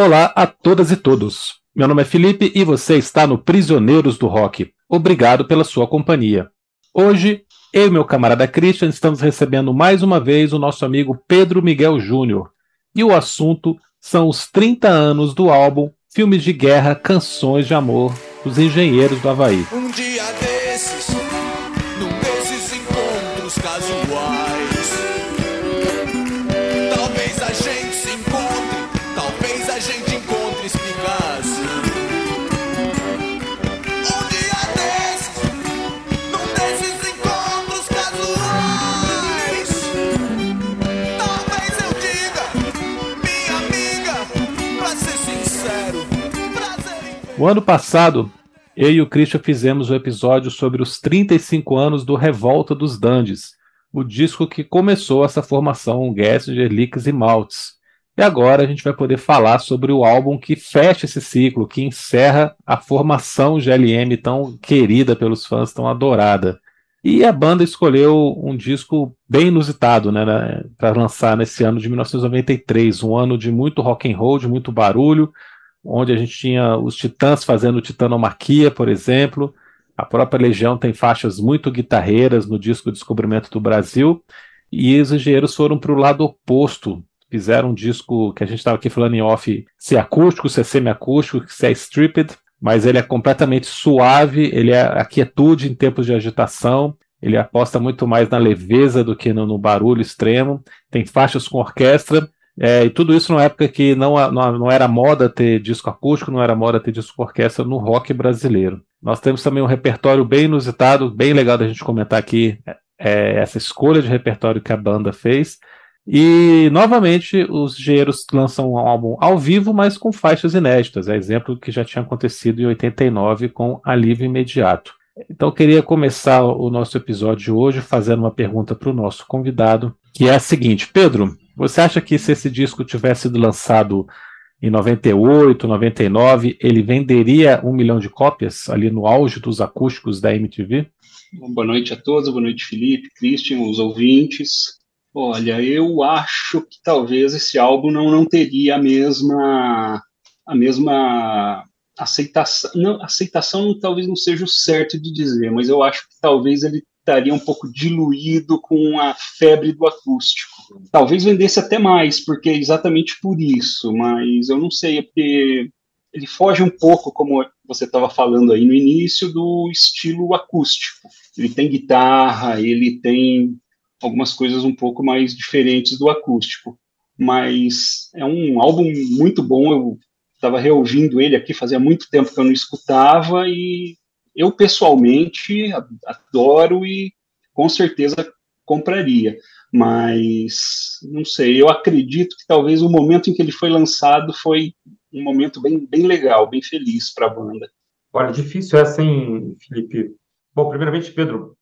Olá a todas e todos. Meu nome é Felipe e você está no Prisioneiros do Rock. Obrigado pela sua companhia. Hoje, eu e meu camarada Christian estamos recebendo mais uma vez o nosso amigo Pedro Miguel Júnior. E o assunto são os 30 anos do álbum Filmes de Guerra, Canções de Amor dos Engenheiros do Havaí. Um dia desses, O ano passado, eu e o Christian fizemos o episódio sobre os 35 anos do Revolta dos Dandes, o disco que começou essa formação Gessinger, Licks e Maltz. E agora a gente vai poder falar sobre o álbum que fecha esse ciclo, que encerra a formação GLM tão querida pelos fãs, tão adorada. E a banda escolheu um disco bem inusitado, né, para lançar nesse ano de 1993, um ano de muito rock and roll, de muito barulho, onde a gente tinha os Titãs fazendo Titanomaquia, por exemplo. A própria Legião tem faixas muito guitarreiras no disco Descobrimento do Brasil. E os engenheiros foram para o lado oposto. Fizeram um disco que a gente estava aqui falando em off, se é acústico, se é semiacústico, se é stripped, mas ele é completamente suave, ele é a quietude em tempos de agitação, ele aposta muito mais na leveza do que no, no barulho extremo. Tem faixas com orquestra, é, e tudo isso numa época que não, não, não, era moda ter disco acústico, não era moda ter disco com orquestra no rock brasileiro. Nós temos também um repertório bem inusitado, bem legal da gente comentar aqui é, essa escolha de repertório que a banda fez. E, novamente, os engenheiros lançam um álbum ao vivo, mas com faixas inéditas. É exemplo que já tinha acontecido em 89 com Alívio Imediato. Então, eu queria começar o nosso episódio de hoje fazendo uma pergunta para o nosso convidado, que é a seguinte: Pedro, você acha que se esse disco tivesse sido lançado em 98, 99, ele venderia um milhão de cópias ali no auge dos acústicos da MTV? Boa noite a todos, boa noite Felipe, Christian, os ouvintes. Olha, eu acho que talvez esse álbum não, não teria a mesma a mesma aceitação, não, aceitação talvez não seja o certo de dizer, mas eu acho que talvez ele estaria um pouco diluído com a febre do acústico. Talvez vendesse até mais, porque é exatamente por isso, mas eu não sei, é porque ele foge um pouco, como você estava falando aí no início, do estilo acústico. Ele tem guitarra, ele tem algumas coisas um pouco mais diferentes do acústico. Mas é um álbum muito bom, eu estava reouvindo ele aqui, fazia muito tempo que eu não escutava, e eu pessoalmente adoro e com certeza compraria. Mas não sei, eu acredito que talvez o momento em que ele foi lançado foi um momento bem, bem legal, bem feliz para a banda. Olha, difícil essa, hein, Felipe? Bom, primeiramente, Pedro,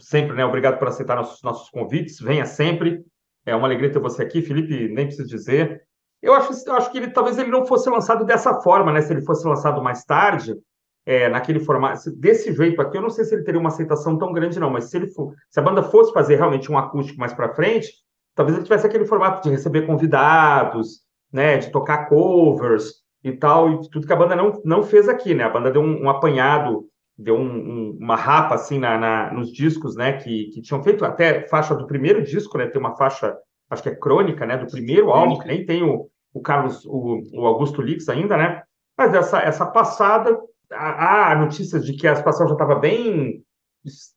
sempre, né? Obrigado por aceitar nossos, nossos convites. Venha sempre. É uma alegria ter você aqui. Felipe, nem preciso dizer. Eu acho, eu acho que ele talvez ele não fosse lançado dessa forma, né? Se ele fosse lançado mais tarde, é, naquele formato, desse jeito aqui, eu não sei se ele teria uma aceitação tão grande, não, mas se ele for, se a banda fosse fazer realmente um acústico mais para frente, talvez ele tivesse aquele formato de receber convidados, né, de tocar covers e tal, e tudo que a banda não, não fez aqui, né? A banda deu um, um apanhado, deu um, um, uma rapa assim na, na, nos discos, né, que, que tinham feito até faixa do primeiro disco, né? Tem uma faixa, acho que é crônica, né, do primeiro álbum, que nem tem o, o Carlos, o, o Augusto Lix ainda, né? Mas essa, essa passada há notícias de que a situação já estava bem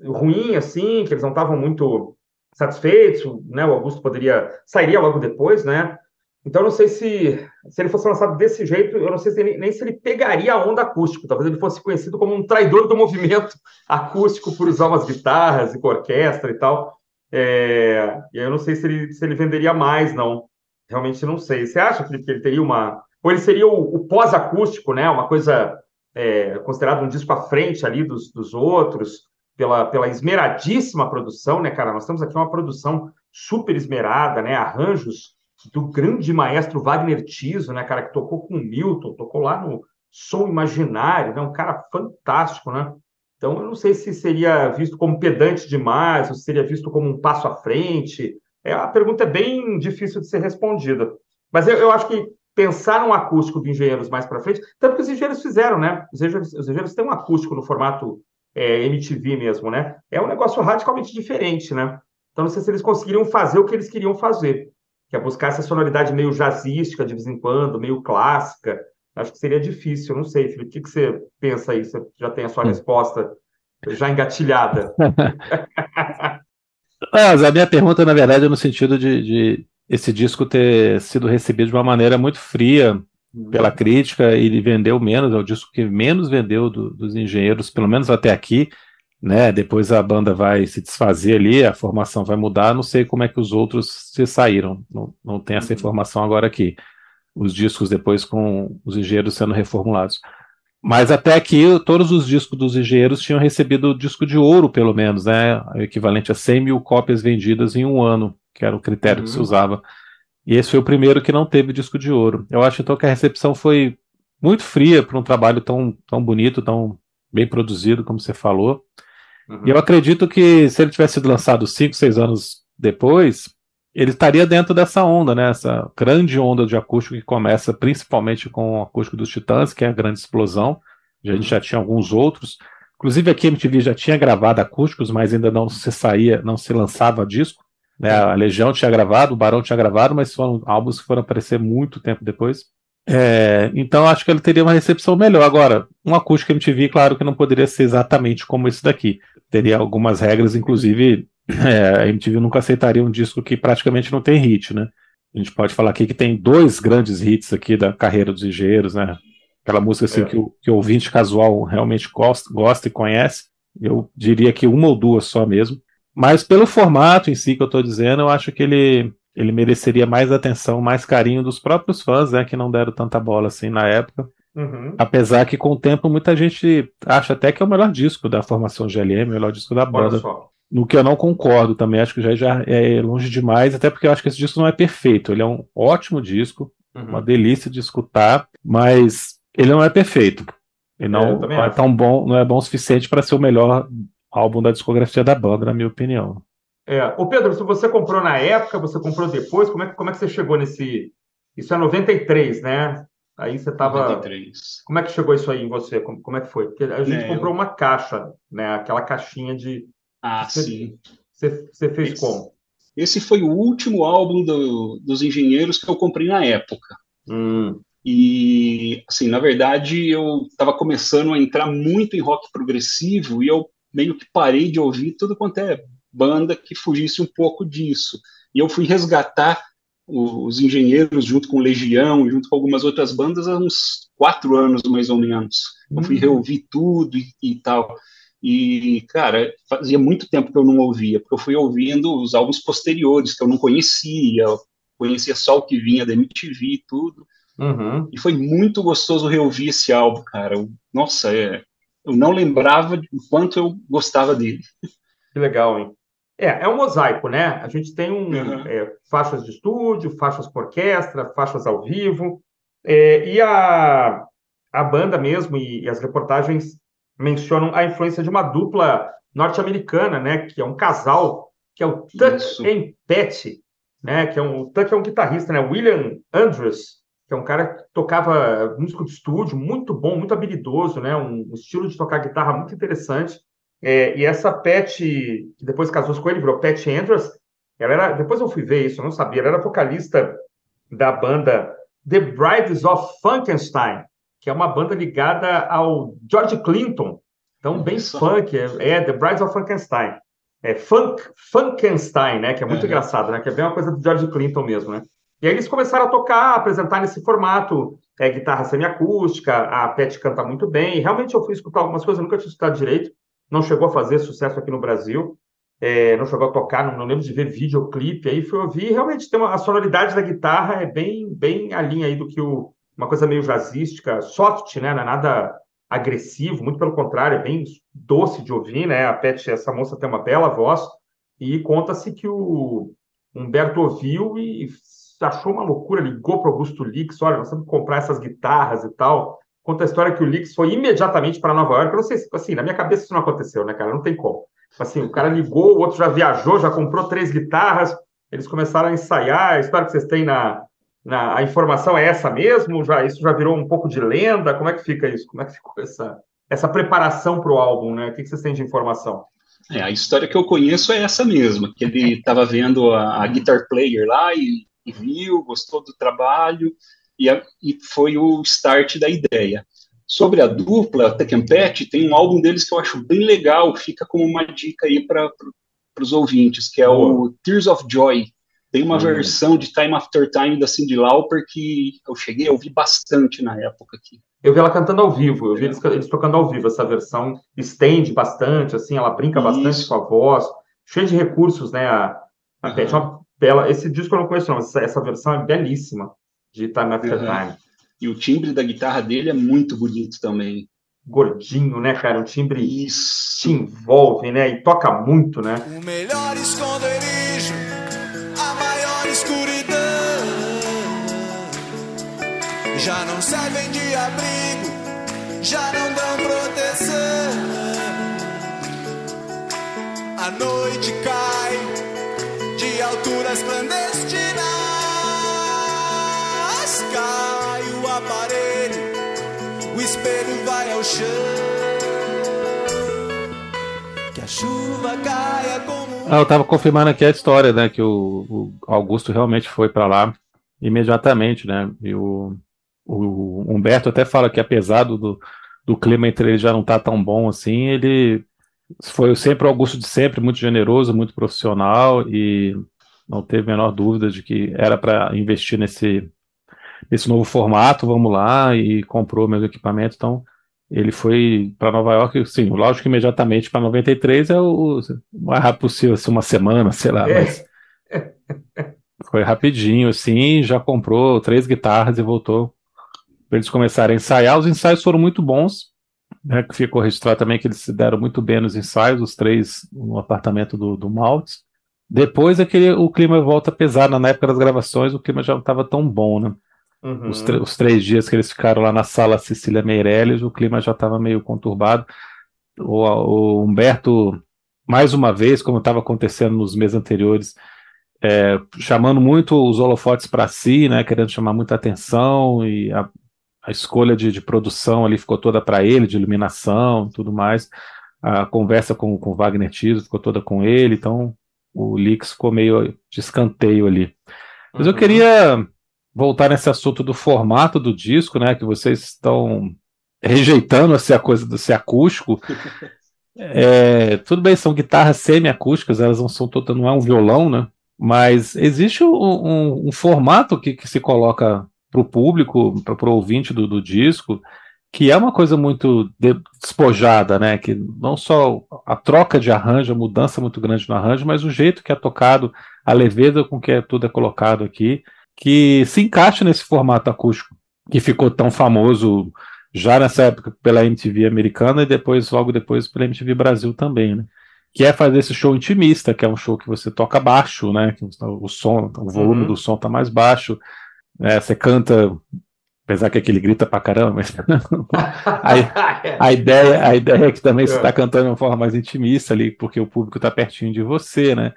ruim, assim, que eles não estavam muito satisfeitos, né? O Augusto poderia sairia logo depois, né? Então, não sei se se ele fosse lançado desse jeito, eu não sei se ele, nem se ele pegaria a onda acústico. Talvez ele fosse conhecido como um traidor do movimento acústico por usar umas guitarras e com orquestra e tal. É, e eu não sei se ele, se ele venderia mais, não. Realmente não sei. Você acha, Felipe, que ele teria uma. Ou ele seria o, o pós-acústico, né? Uma coisa é, considerado um disco à frente ali dos, dos outros, pela, pela esmeradíssima produção, né, cara? Nós temos aqui uma produção super esmerada, né? Arranjos do grande maestro Wagner Tiso, né, cara, que tocou com Milton, tocou lá no Som Imaginário, né? Um cara fantástico, né? Então, eu não sei se seria visto como pedante demais, ou se seria visto como um passo à frente. É, a pergunta é bem difícil de ser respondida. Mas eu, eu acho que pensar um acústico de engenheiros mais para frente, tanto que os engenheiros fizeram, né? Os engenheiros, os engenheiros têm um acústico no formato é, MTV mesmo, né? É um negócio radicalmente diferente, né? Então, não sei se eles conseguiriam fazer o que eles queriam fazer, que é buscar essa sonoridade meio jazzística de vez em quando, meio clássica. Acho que seria difícil, não sei, Felipe, o que, que você pensa aí? Você já tem a sua hum. resposta já engatilhada. Mas a minha pergunta, na verdade, é no sentido de, de esse disco ter sido recebido de uma maneira muito fria pela crítica e ele vendeu menos, é o disco que menos vendeu do, dos engenheiros, pelo menos até aqui, né? Depois a banda vai se desfazer ali, a formação vai mudar, não sei como é que os outros se saíram, não, não tem essa uhum. informação agora aqui. Os discos depois com os engenheiros sendo reformulados. Mas até aqui, todos os discos dos engenheiros tinham recebido o disco de ouro, pelo menos, né? O equivalente a 100 mil cópias vendidas em um ano, que era o critério uhum. que se uhum. usava. E esse foi o primeiro que não teve disco de ouro. Eu acho então que a recepção foi muito fria para um trabalho tão, tão bonito, tão bem produzido, como você falou. Uhum. E eu acredito que se ele tivesse sido lançado 5, 6 anos depois, ele estaria dentro dessa onda, né? Essa grande onda de acústico que começa principalmente com o acústico dos Titãs, que é a grande explosão. A gente já tinha alguns outros. Inclusive aqui a MTV já tinha gravado acústicos, mas ainda não se saía, não se lançava disco. Né? A Legião tinha gravado, o Barão tinha gravado, mas foram álbuns que foram aparecer muito tempo depois. É, então acho que ele teria uma recepção melhor. Agora, um acústico MTV, claro que não poderia ser exatamente como esse daqui. Teria algumas regras, inclusive é, a MTV nunca aceitaria um disco que praticamente não tem hit, né? A gente pode falar aqui que tem dois grandes hits aqui da carreira dos engenheiros, né? Aquela música assim é. que, o, que o ouvinte casual realmente gosta, gosta e conhece. Eu diria que uma ou duas só mesmo. Mas pelo formato em si que eu estou dizendo, eu acho que ele, ele mereceria mais atenção, mais carinho dos próprios fãs, né? Que não deram tanta bola assim na época. Uhum. Apesar que com o tempo muita gente acha até que é o melhor disco da formação GLM, o melhor disco da banda. No que eu não concordo também, acho que já, já é longe demais, até porque eu acho que esse disco não é perfeito. Ele é um ótimo disco, uhum. uma delícia de escutar, mas ele não é perfeito. Ele não é, é tão bom, não é bom o suficiente para ser o melhor álbum da discografia da banda, na minha opinião. É. O Pedro, se você comprou na época, você comprou depois, como é, como é que você chegou nesse. Isso é 93, né? Aí você estava. Como é que chegou isso aí em você? Como, como é que foi? Porque a gente é, comprou eu... uma caixa, né? Aquela caixinha de ah, você, sim. Você, você fez esse, como? Esse foi o último álbum do, dos engenheiros que eu comprei na época. Hum. E, assim, na verdade, eu estava começando a entrar muito em rock progressivo e eu meio que parei de ouvir tudo quanto é banda que fugisse um pouco disso. E eu fui resgatar os engenheiros junto com Legião, junto com algumas outras bandas, há uns quatro anos mais ou menos. Eu fui hum. reouvir tudo e, e tal. E, cara, fazia muito tempo que eu não ouvia, porque eu fui ouvindo os álbuns posteriores, que eu não conhecia, conhecia só o que vinha da MTV e tudo. Uhum. E foi muito gostoso reouvir esse álbum, cara. Nossa, é, eu não lembrava o quanto eu gostava dele. Que legal, hein? É, é um mosaico, né? A gente tem um, uhum. é, faixas de estúdio, faixas com orquestra, faixas ao vivo, é, e a, a banda mesmo e, e as reportagens mencionam a influência de uma dupla norte-americana, né, que é um casal, que é o Tuck and Patty, né, que é um, o Tuck é um guitarrista, né, William Andrews, que é um cara que tocava músico de estúdio, muito bom, muito habilidoso, né, um, um estilo de tocar guitarra muito interessante. É, e essa Patty, que depois casou com ele, virou Patty Andrews, ela era, depois eu fui ver isso, eu não sabia, ela era vocalista da banda The Brides of Frankenstein, que é uma banda ligada ao George Clinton. Então, bem Isso. funk, é, é, The Brides of Frankenstein. É funk, Funkenstein, né? Que é muito uhum. engraçado, né? Que é bem uma coisa do George Clinton mesmo, né? E aí eles começaram a tocar, a apresentar nesse formato, é, guitarra semiacústica, a Pet canta muito bem. Realmente eu fui escutar algumas coisas, eu nunca tinha escutado direito. Não chegou a fazer sucesso aqui no Brasil. É, não chegou a tocar, não, não, lembro de ver videoclipe. Aí fui ouvir, realmente tem uma, a sonoridade da guitarra é bem, bem a linha aí do que o, uma coisa meio jazzística, soft, né? Não é nada agressivo, muito pelo contrário, é bem doce de ouvir, né? A Pet, essa moça tem uma bela voz e conta-se que o Humberto ouviu e achou uma loucura, ligou para Augusto Lix, olha, nós temos que comprar essas guitarras e tal. Conta a história que o Lix foi imediatamente para Nova York. Eu não sei se, assim, na minha cabeça isso não aconteceu, né, cara? Não tem como. Assim, o cara ligou, o outro já viajou, já comprou três guitarras, eles começaram a ensaiar, a história que vocês têm na, Na, a informação é essa mesmo? Já, isso já virou um pouco de lenda? Como é que fica isso? Como é que ficou essa, essa preparação para o álbum? Né? O que, que vocês têm de informação? É, a história que eu conheço é essa mesma, que ele estava vendo a, a, Guitar Player lá e, e, viu, gostou do trabalho e, a, e, foi o start da ideia. Sobre a dupla, a Tekken Pet, tem um álbum deles que eu acho bem legal, fica como uma dica aí para os ouvintes, que é o Tears of Joy. Tem uma hum. versão de Time After Time da Cyndi Lauper que eu cheguei a ouvir bastante na época aqui. Eu vi ela cantando ao vivo, eu vi eles, eles tocando ao vivo. Essa versão estende bastante, assim, ela brinca Isso. bastante com a voz, cheia de recursos, né? A, a uhum. uma bela. Esse disco eu não conheço, não, essa, essa versão é belíssima de Time After uhum. Time. E o timbre da guitarra dele é muito bonito também. Gordinho, né, cara? Um timbre Isso. te envolve, né? E toca muito, né? O melhor esconderijo, a maior escuridão já não servem de abrigo, já não dão proteção. A noite cai de alturas clandestinas, cai o aparelho, o espelho vai ao chão. Que a chuva caia como. Ah, eu tava confirmando aqui a história, né? Que o, o Augusto realmente foi para lá imediatamente, né? E o, o Humberto até fala que apesar do, do clima entre eles já não tá tão bom assim, ele foi sempre o Augusto de sempre, muito generoso, muito profissional e não teve a menor dúvida de que era para investir nesse, nesse novo formato, vamos lá, e comprou meus equipamentos, então ele foi para Nova York, sim, lógico que imediatamente para 93 é o, o mais rápido possível, assim, uma semana, sei lá, é. mas foi rapidinho, assim, já comprou três guitarras e voltou para eles começarem a ensaiar. Os ensaios foram muito bons, né, ficou registrado também que eles se deram muito bem nos ensaios, os três no apartamento do, do Maltz. Depois é que o clima volta a pesar, na época das gravações o clima já não estava tão bom, né? Uhum. Os, os, três dias que eles ficaram lá na sala Cecília Meirelles, o clima já estava meio conturbado. O, o, Humberto, mais uma vez, como estava acontecendo nos meses anteriores, é, chamando muito os holofotes para si, né, querendo chamar muita atenção e a, a escolha de, de, produção ali ficou toda para ele, de iluminação tudo mais. A conversa com, com Wagner Tiso ficou toda com ele, então o Lix ficou meio de escanteio ali. Mas uhum. eu queria voltar nesse assunto do formato do disco, né? Que vocês estão rejeitando assim, a coisa do ser acústico. É, tudo bem, são guitarras semi-acústicas, elas não são todas, não é um violão, né? Mas existe um, um, um formato que, que se coloca para o público, para o ouvinte do, do, disco, que é uma coisa muito despojada, né? Que não só a troca de arranjo, a mudança muito grande no arranjo, mas o jeito que é tocado, a leveza com que é, tudo é colocado aqui, que se encaixa nesse formato acústico que ficou tão famoso já nessa época pela MTV americana e depois, logo depois, pela MTV Brasil também, né? Que é fazer esse show intimista, que é um show que você toca baixo, né? Que o som, o volume uhum. do som tá mais baixo, é, você canta, apesar que aquele grita pra caramba, mas a, a, ideia, a ideia é que também você está cantando de uma forma mais intimista ali, porque o público está pertinho de você, né?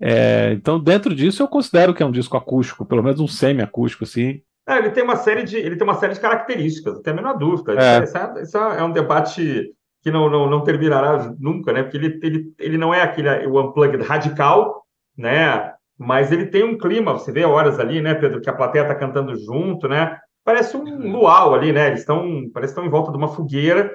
É, então, dentro disso, eu considero que é um disco acústico, pelo menos um semi-acústico, assim. É, ele tem uma série de, ele tem uma série de características, não tem a menor dúvida. É. Isso, é, isso é um debate que não, não, não terminará nunca, né? Porque ele, ele, ele não é aquele o unplugged radical, né? mas ele tem um clima, você vê horas ali, né, Pedro, que a plateia está cantando junto, né? Parece um luau ali, né? Eles estão, parece que estão em volta de uma fogueira,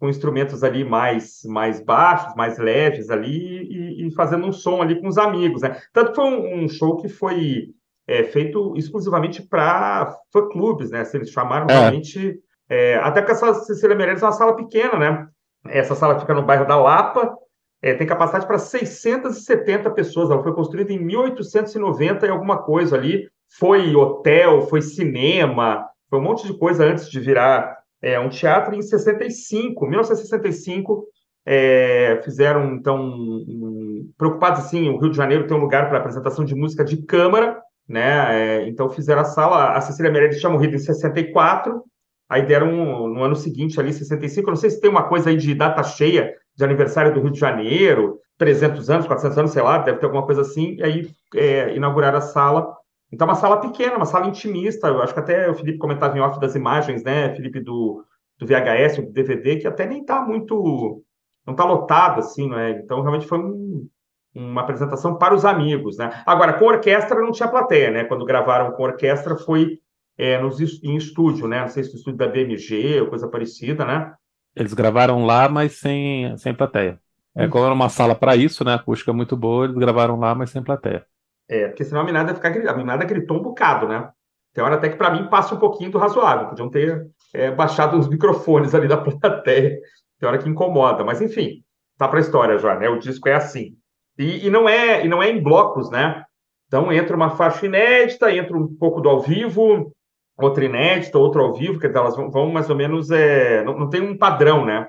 com instrumentos ali mais, mais baixos, mais leves ali, e, e fazendo um som ali com os amigos, né? Tanto que foi um, um show que foi é, feito exclusivamente para fã-clubes, né? Assim, eles chamaram é. realmente... É, até porque essa Cecília Meirelles é uma sala pequena, né? Essa sala fica no bairro da Lapa, é, tem capacidade para 670 pessoas. Ela foi construída em 1890 e alguma coisa ali. Foi hotel, foi cinema, foi um monte de coisa antes de virar é, um teatro. Em 65, 1965, é, fizeram então um, preocupados assim, o Rio de Janeiro tem um lugar para apresentação de música de câmara, né? É, então fizeram a sala. A Cecília Meirelles tinha morrido em 64. Aí deram no ano seguinte ali 65. Eu não sei se tem uma coisa aí de data cheia de aniversário do Rio de Janeiro, 300 anos, 400 anos, sei lá, deve ter alguma coisa assim, e aí é, inauguraram a sala Então, uma sala pequena, uma sala intimista. Eu acho que até o Felipe comentava em off das imagens, né, Felipe, do, do VHS, do DVD, que até nem está muito. Não está lotado, assim, não é? Então, realmente foi um, uma apresentação para os amigos, né? Agora, com orquestra não tinha plateia, né? Quando gravaram com orquestra foi é, nos, em estúdio, né? Não sei se no estúdio da BMG ou coisa parecida, né? Eles gravaram lá, mas sem, sem plateia. É, como era uma sala para isso, né? A acústica é muito boa, eles gravaram lá, mas sem plateia. É, porque senão a minada ficar a minada gritou um bocado, né? Tem hora até que para mim passa um pouquinho do razoável. Podiam ter é, baixado os microfones ali da plateia. Tem hora que incomoda, mas enfim, tá para a história já, né? O disco é assim. E, e, não é e não é em blocos, né? Então entra uma faixa inédita, entra um pouco do ao vivo, outra inédita, outra ao vivo, quer dizer, elas vão, vão mais ou menos é, não, não tem um padrão, né?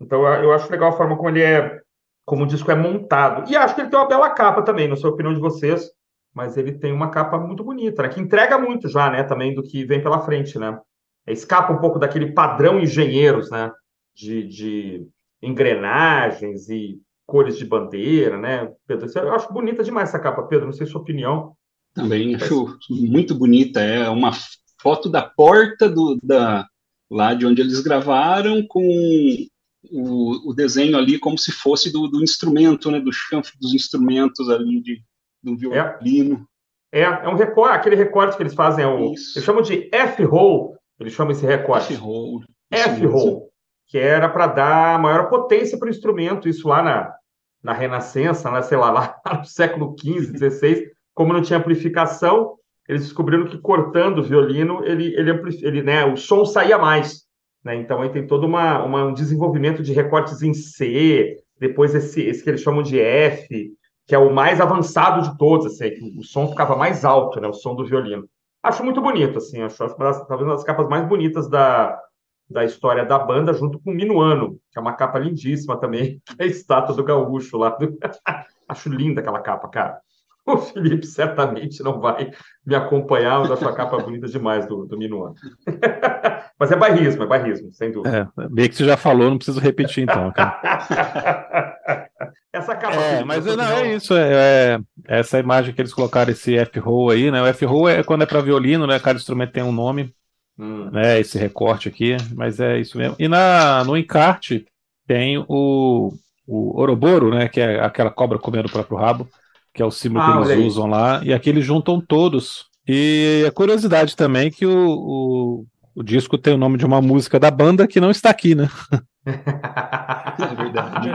Então eu acho legal a forma como ele é, como o disco é montado. E acho que ele tem uma bela capa também, não sei a opinião de vocês, mas ele tem uma capa muito bonita, né? Que entrega muito já, né? Também do que vem pela frente, né? Escapa um pouco daquele padrão engenheiros, né? De, de engrenagens e cores de bandeira, né? Pedro, eu acho bonita demais essa capa, Pedro. Não sei sua opinião. Também acho muito bonita. É uma foto da porta do, da, lá de onde eles gravaram com o, o desenho ali como se fosse do, do instrumento, né, do chanfre dos instrumentos ali de, do violino. É, é, é um recorte, aquele recorte que eles fazem, é o, eles chamam de F-roll, eles chamam esse recorte. F-roll. F-roll, que era para dar maior potência para o instrumento, isso lá na, na Renascença, né, sei lá, lá no século XV, XVI, como não tinha amplificação, eles descobriram que cortando o violino, ele, ele, ele né, o som saía mais. Né? Então, aí tem todo uma, uma, um desenvolvimento de recortes em C, depois esse, esse que eles chamam de F, que é o mais avançado de todos, assim, o som ficava mais alto, né, o som do violino. Acho muito bonito, assim, acho, acho talvez uma das capas mais bonitas da, da história da banda, junto com o Minuano, que é uma capa lindíssima também, a estátua do gaúcho lá. Do... acho linda aquela capa, cara. o Felipe certamente não vai me acompanhar, mas a capa bonita demais do, do Minuano. mas é bairrismo, é bairrismo, sem dúvida. É, bem que você já falou, não preciso repetir então, cara. essa capa. É, mas não, é isso, é, é, essa imagem que eles colocaram, esse F-roll aí, né? O F-roll é quando é para violino, né? Cada instrumento tem um nome, hum. né? Esse recorte aqui, mas é isso mesmo. E na, no encarte tem o, o Oroboro, né? Que é aquela cobra comendo o próprio rabo que é o símbolo ah, que eles usam lá, e aqui eles juntam todos. E a curiosidade também é que o, o, o, disco tem o nome de uma música da banda que não está aqui, né? é verdade.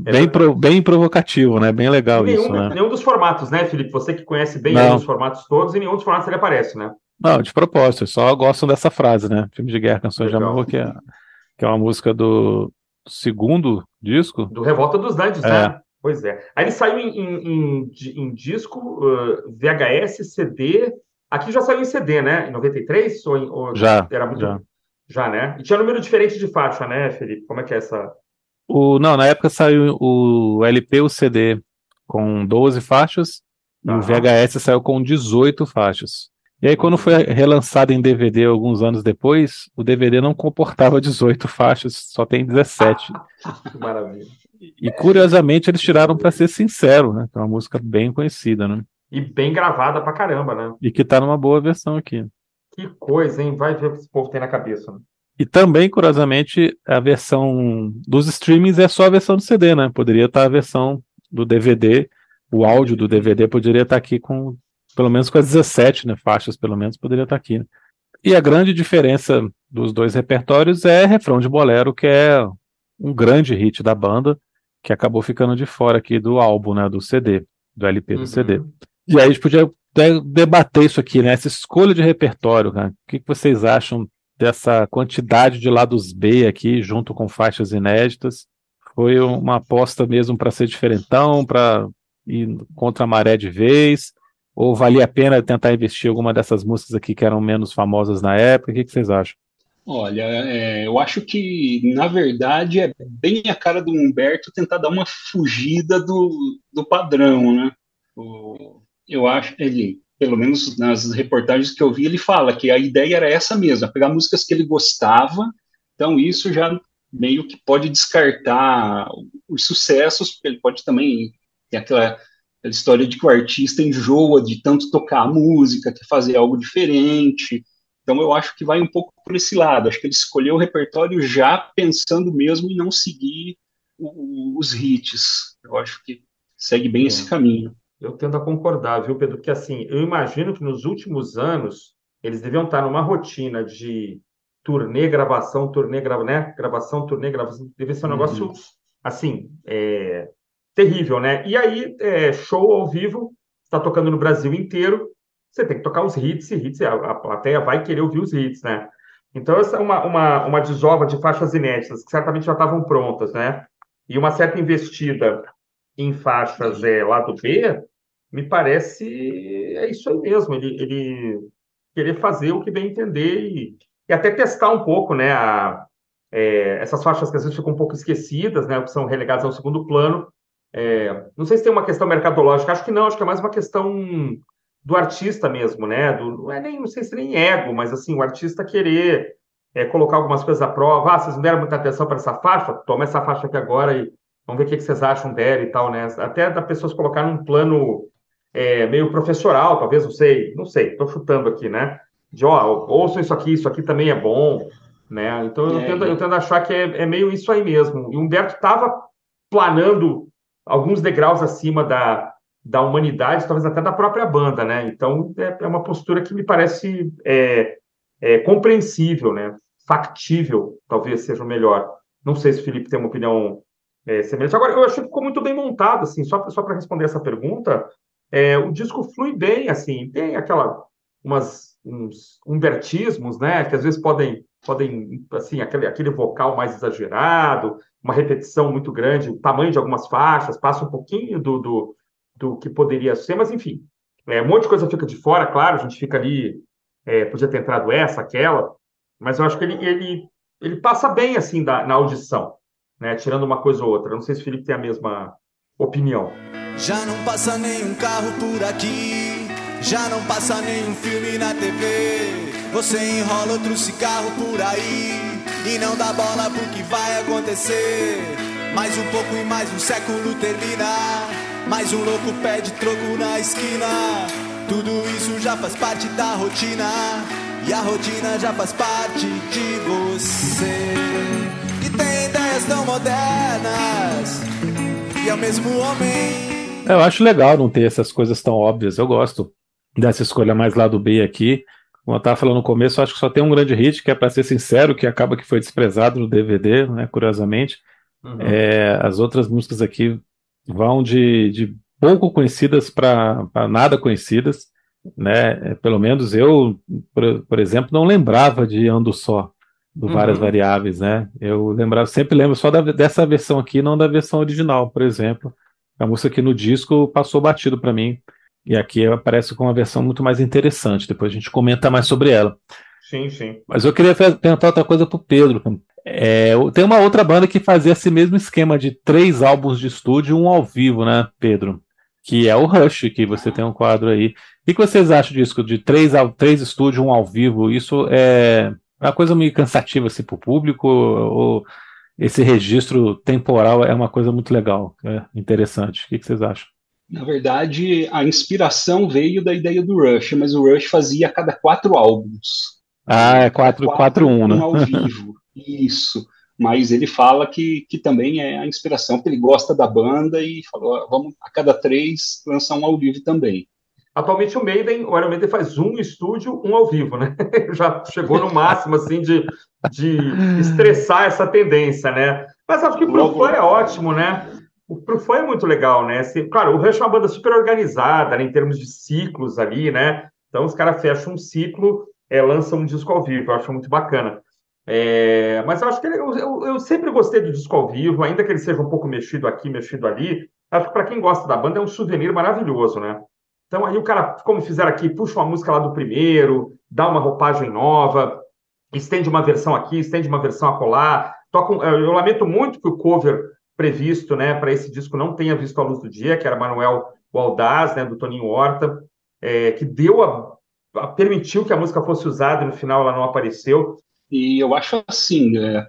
Bem, pro, bem provocativo, né? Bem legal nenhum, isso, né? Nenhum dos formatos, né, Felipe? Você que conhece bem os formatos todos, e nenhum dos formatos ele aparece, né? Não, de propósito, só gostam dessa frase, né? Filme de guerra, canções de amor, que é, que é uma música do segundo disco. Do Revolta dos Dantes, é. né? Pois é. Aí ele saiu em, em, em, em disco, uh, VHS, CD. Aqui já saiu em CD, né? Em 93? Ou, ou já. Era muito... já. Já, né? E tinha número diferente de faixa, né, Felipe? Como é que é essa. O, não, na época saiu o LP, o CD com 12 faixas, e o VHS saiu com 18 faixas. E aí, quando foi relançado em DVD alguns anos depois, o DVD não comportava 18 faixas, só tem 17. que maravilha. E curiosamente eles tiraram para ser sincero, né? Que é uma música bem conhecida, né? E bem gravada pra caramba, né? E que tá numa boa versão aqui. Que coisa, hein? Vai ver o que esse povo tem na cabeça. Né? E também, curiosamente, a versão dos streamings é só a versão do CD, né? Poderia estar tá a versão do DVD, o áudio do DVD poderia estar tá aqui com, pelo menos com as 17 né, faixas, pelo menos poderia estar tá aqui. Né? E a grande diferença dos dois repertórios é refrão de bolero, que é um grande hit da banda, que acabou ficando de fora aqui do álbum, né, do CD, do LP do uhum. CD. E aí a gente podia debater isso aqui, né, essa escolha de repertório, né? o que, que vocês acham dessa quantidade de lados B aqui, junto com faixas inéditas? Foi uma aposta mesmo para ser diferentão, para ir contra a maré de vez? Ou valia a pena tentar investir alguma dessas músicas aqui que eram menos famosas na época? O que, que vocês acham? Olha, é, eu acho que, na verdade, é bem a cara do Humberto tentar dar uma fugida do, do padrão, né? O, eu acho, ele, pelo menos nas reportagens que eu vi, ele fala que a ideia era essa mesma, pegar músicas que ele gostava, então isso já meio que pode descartar os sucessos, porque ele pode também ter aquela aquela história de que o artista enjoa de tanto tocar a música, quer fazer algo diferente. Então eu acho que vai um pouco por esse lado. Acho que ele escolheu o repertório já pensando mesmo em não seguir o, os hits. Eu acho que segue bem é. esse caminho. Eu tendo a concordar, viu, Pedro? Porque assim, eu imagino que nos últimos anos eles deviam estar numa rotina de turnê, gravação, turnê, grava, né? gravação, turnê, gravação. Deve ser um uhum. negócio assim, é, terrível, né? E aí, é, show ao vivo, está tocando no Brasil inteiro, você tem que tocar os hits e hits, a, a plateia vai querer ouvir os hits, né? Então, essa é uma, uma, uma desova de faixas inéditas, que certamente já estavam prontas, né? E uma certa investida em faixas é, lado B, me parece é isso aí mesmo, ele, ele querer fazer o que bem entender e, e até testar um pouco, né, a, é, essas faixas que às vezes ficam um pouco esquecidas, né, que são relegadas ao segundo plano. É, não sei se tem uma questão mercadológica, acho que não, acho que é mais uma questão do artista mesmo, né, do, não é nem, não sei se nem ego, mas assim, o artista querer é, colocar algumas coisas à prova, ah, vocês não deram muita atenção para essa faixa, toma essa faixa aqui agora e vamos ver o que, vocês acham dela e tal, né? Até da pessoas colocar num plano é, meio professoral, talvez, não sei, não sei, estou chutando aqui, né? De, ó, ouçam isso aqui, isso aqui também é bom, né? Então eu, é, tendo, eu tendo a achar que é, é, meio isso aí mesmo. E o Humberto estava planando alguns degraus acima da, da humanidade, talvez até da própria banda, né? Então é, é uma postura que me parece é, é, compreensível, né? Factível, talvez seja o melhor. Não sei se o Felipe tem uma opinião é, semelhante. Agora, eu achei que ficou muito bem montado, assim, só, só para responder essa pergunta, é, o disco flui bem, assim, tem aquela, umas, uns umbertismos, né, que às vezes podem, podem assim, aquele, aquele vocal mais exagerado, uma repetição muito grande, o tamanho de algumas faixas, passa um pouquinho do, do, do que poderia ser, mas enfim, é, um monte de coisa fica de fora, claro, a gente fica ali, é, podia ter entrado essa, aquela, mas eu acho que ele, ele, ele passa bem, assim, da, na audição né? Tirando uma coisa ou outra. Não sei se o Felipe tem a mesma opinião. Já não passa nenhum carro por aqui, já não passa nenhum filme na TV. Você enrola outro cigarro por aí e não dá bola pro que vai acontecer. Mais um pouco e mais um século termina. Mais um louco pede troco na esquina. Tudo isso já faz parte da rotina. E a rotina já faz parte de você tem ideias tão modernas e é o mesmo homem. Eu acho legal não ter essas coisas tão óbvias. Eu gosto dessa escolha mais lá do B aqui. Como eu estava falando no começo, eu acho que só tem um grande hit, que é, para ser sincero, que acaba que foi desprezado no DVD, né, curiosamente. Uhum. É, as outras músicas aqui vão de, de pouco conhecidas para nada conhecidas. Né? É, pelo menos eu, por, por exemplo, não lembrava de Ando Só do várias uhum. variáveis, né? Eu lembrava, sempre lembro só da, dessa versão aqui, não da versão original, por exemplo. A música aqui no disco passou batido para mim. E aqui aparece com uma versão muito mais interessante. Depois a gente comenta mais sobre ela. Sim, sim. Mas eu queria perguntar outra coisa pro Pedro. É, tem uma outra banda que fazia esse mesmo esquema de três álbuns de estúdio e um ao vivo, né, Pedro? Que é o Rush, que você tem um quadro aí. O que vocês acham disso? De três, três estúdios, um ao vivo? Isso é uma coisa meio cansativa assim, para o público, ou esse registro temporal é uma coisa muito legal, é interessante. O que, vocês acham? Na verdade, a inspiração veio da ideia do Rush, mas o Rush fazia a cada quatro álbuns. Ah, é 4 quatro, um, né? Ao vivo. Isso. Mas ele fala que, que também é a inspiração, porque ele gosta da banda e falou: vamos a cada três lançar um ao vivo também. Atualmente o Maiden, o Iron Maiden faz um estúdio, um ao vivo, né? Já chegou no máximo, assim, de, de estressar essa tendência, né? Mas acho que pro fã é ótimo, né? Pro fã é muito legal, né? Se, claro, o Rush é uma banda super organizada, né, em termos de ciclos ali, né? Então os caras fecham um ciclo, é, lançam um disco ao vivo, eu acho muito bacana. É, mas eu acho que ele, eu, eu, sempre gostei do disco ao vivo, ainda que ele seja um pouco mexido aqui, mexido ali. Acho que para quem gosta da banda é um souvenir maravilhoso, né? Então aí o cara, como fizeram aqui, puxa uma música lá do primeiro, dá uma roupagem nova, estende uma versão aqui, estende uma versão acolá. Toca um, eu lamento muito que o cover previsto né, para esse disco não tenha visto a luz do dia, que era Manuel Waldaz, né, do Toninho Horta, é, que deu a, a, permitiu que a música fosse usada e no final ela não apareceu. E eu acho assim, é, a,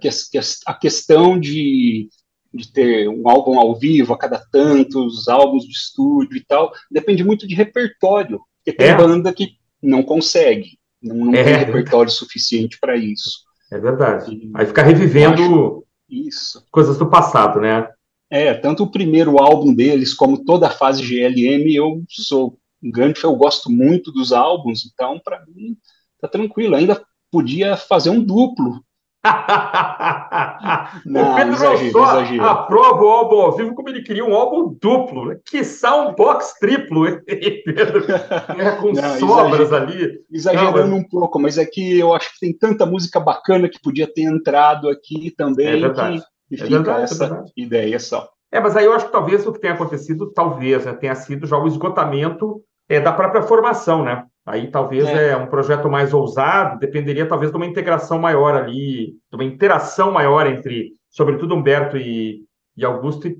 a questão de de ter um álbum ao vivo a cada tantos, álbuns de estúdio e tal, depende muito de repertório. Porque tem é. banda que não consegue, não, não é. tem repertório suficiente para isso. É verdade. E, Aí fica revivendo isso. coisas do passado, né? É, tanto o primeiro álbum deles como toda a fase GLM, eu sou um grande eu gosto muito dos álbuns, então para mim tá tranquilo. Ainda podia fazer um duplo não, o Pedro exagero, só exagero. aprova o álbum ao vivo como ele queria um álbum duplo, né? que um box triplo, Pedro, é, com não, sobras exager... ali. Exagerando não, mas... um pouco, mas é que eu acho que tem tanta música bacana que podia ter entrado aqui também, é verdade. que, que é fica verdade, é essa é ideia só. É, mas aí eu acho que talvez o que tenha acontecido, talvez, né, tenha sido já o esgotamento é, da própria formação, né? Aí talvez é. é. um projeto mais ousado, dependeria talvez de uma integração maior ali, de uma interação maior entre, sobretudo, Humberto e, e Augusto, e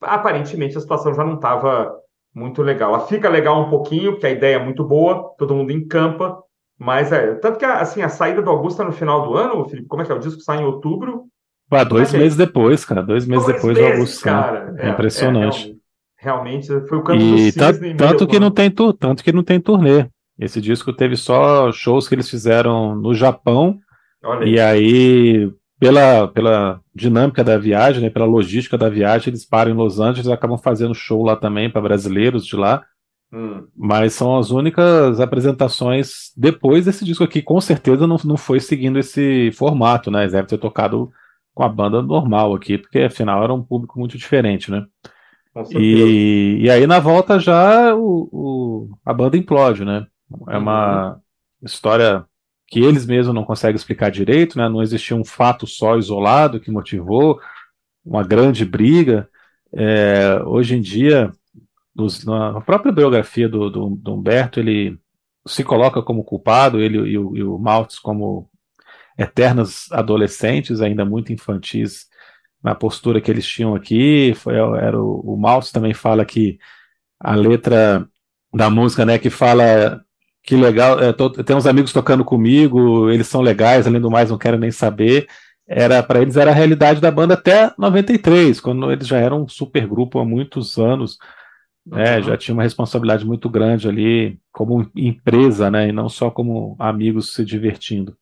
aparentemente a situação já não estava muito legal. Ela fica legal um pouquinho, porque a ideia é muito boa, todo mundo encampa, mas é. Tanto que assim, a saída do Augusto é no final do ano, Felipe, como é que é? O disco sai em outubro. Ah, dois é meses depois, cara. Dois meses dois depois meses, do Augusto. Cara. É, é impressionante. realmente, realmente foi o campo e do tanto, tanto que não tem tanto que não tem turnê. Esse disco teve só shows que eles fizeram no Japão. Olha e aí, pela, pela dinâmica da viagem, né, pela logística da viagem, eles param em Los Angeles e acabam fazendo show lá também para brasileiros de lá. Hum. Mas são as únicas apresentações depois desse disco aqui. Com certeza não, não foi seguindo esse formato, né? Eles devem ter tocado com a banda normal aqui, porque afinal era um público muito diferente, né? E, e aí na volta já o, o, a banda implode, né? É uma história que eles mesmos não conseguem explicar direito, né? Não existia um fato só isolado que motivou uma grande briga. É, hoje em dia, nos, na própria biografia do, do, do, Humberto, ele se coloca como culpado, ele e o, e o Maltz como eternos adolescentes, ainda muito infantis na postura que eles tinham aqui. Foi, era o, o Maltz também fala que a letra da música, né, que fala que legal, é, tô, tem uns amigos tocando comigo, eles são legais, além do mais, não quero nem saber. Era para eles era a realidade da banda até 93, quando eles já eram um super grupo há muitos anos, né, uhum. já tinha uma responsabilidade muito grande ali como empresa, né, e não só como amigos se divertindo.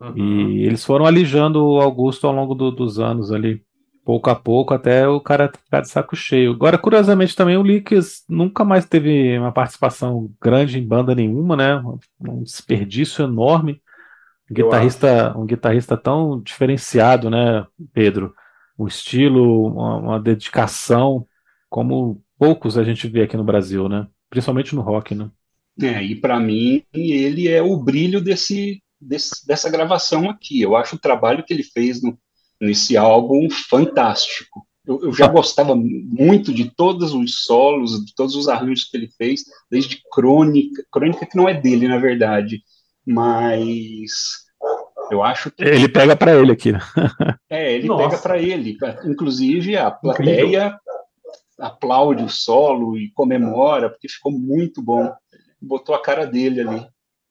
Uhum. E eles foram alijando o Augusto ao longo do, dos anos ali pouco a pouco até o cara ficar de saco cheio. Agora, curiosamente, também o Lickes nunca mais teve uma participação grande em banda nenhuma, né? Um desperdício enorme. Um guitarrista, um guitarrista tão diferenciado, né, Pedro? Um estilo, uma, uma, dedicação, como poucos a gente vê aqui no Brasil, né? Principalmente no rock, né? É, e para mim ele é o brilho desse, desse, dessa gravação aqui. Eu acho o trabalho que ele fez no nesse álbum fantástico. Eu, eu, já gostava muito de todos os solos, de todos os arranjos que ele fez, desde Crônica, Crônica que não é dele, na verdade, mas eu acho que... Ele pega para ele aqui. Né? é, ele Nossa. pega para ele. Inclusive, a plateia Incrível. aplaude o solo e comemora, porque ficou muito bom. Botou a cara dele ali.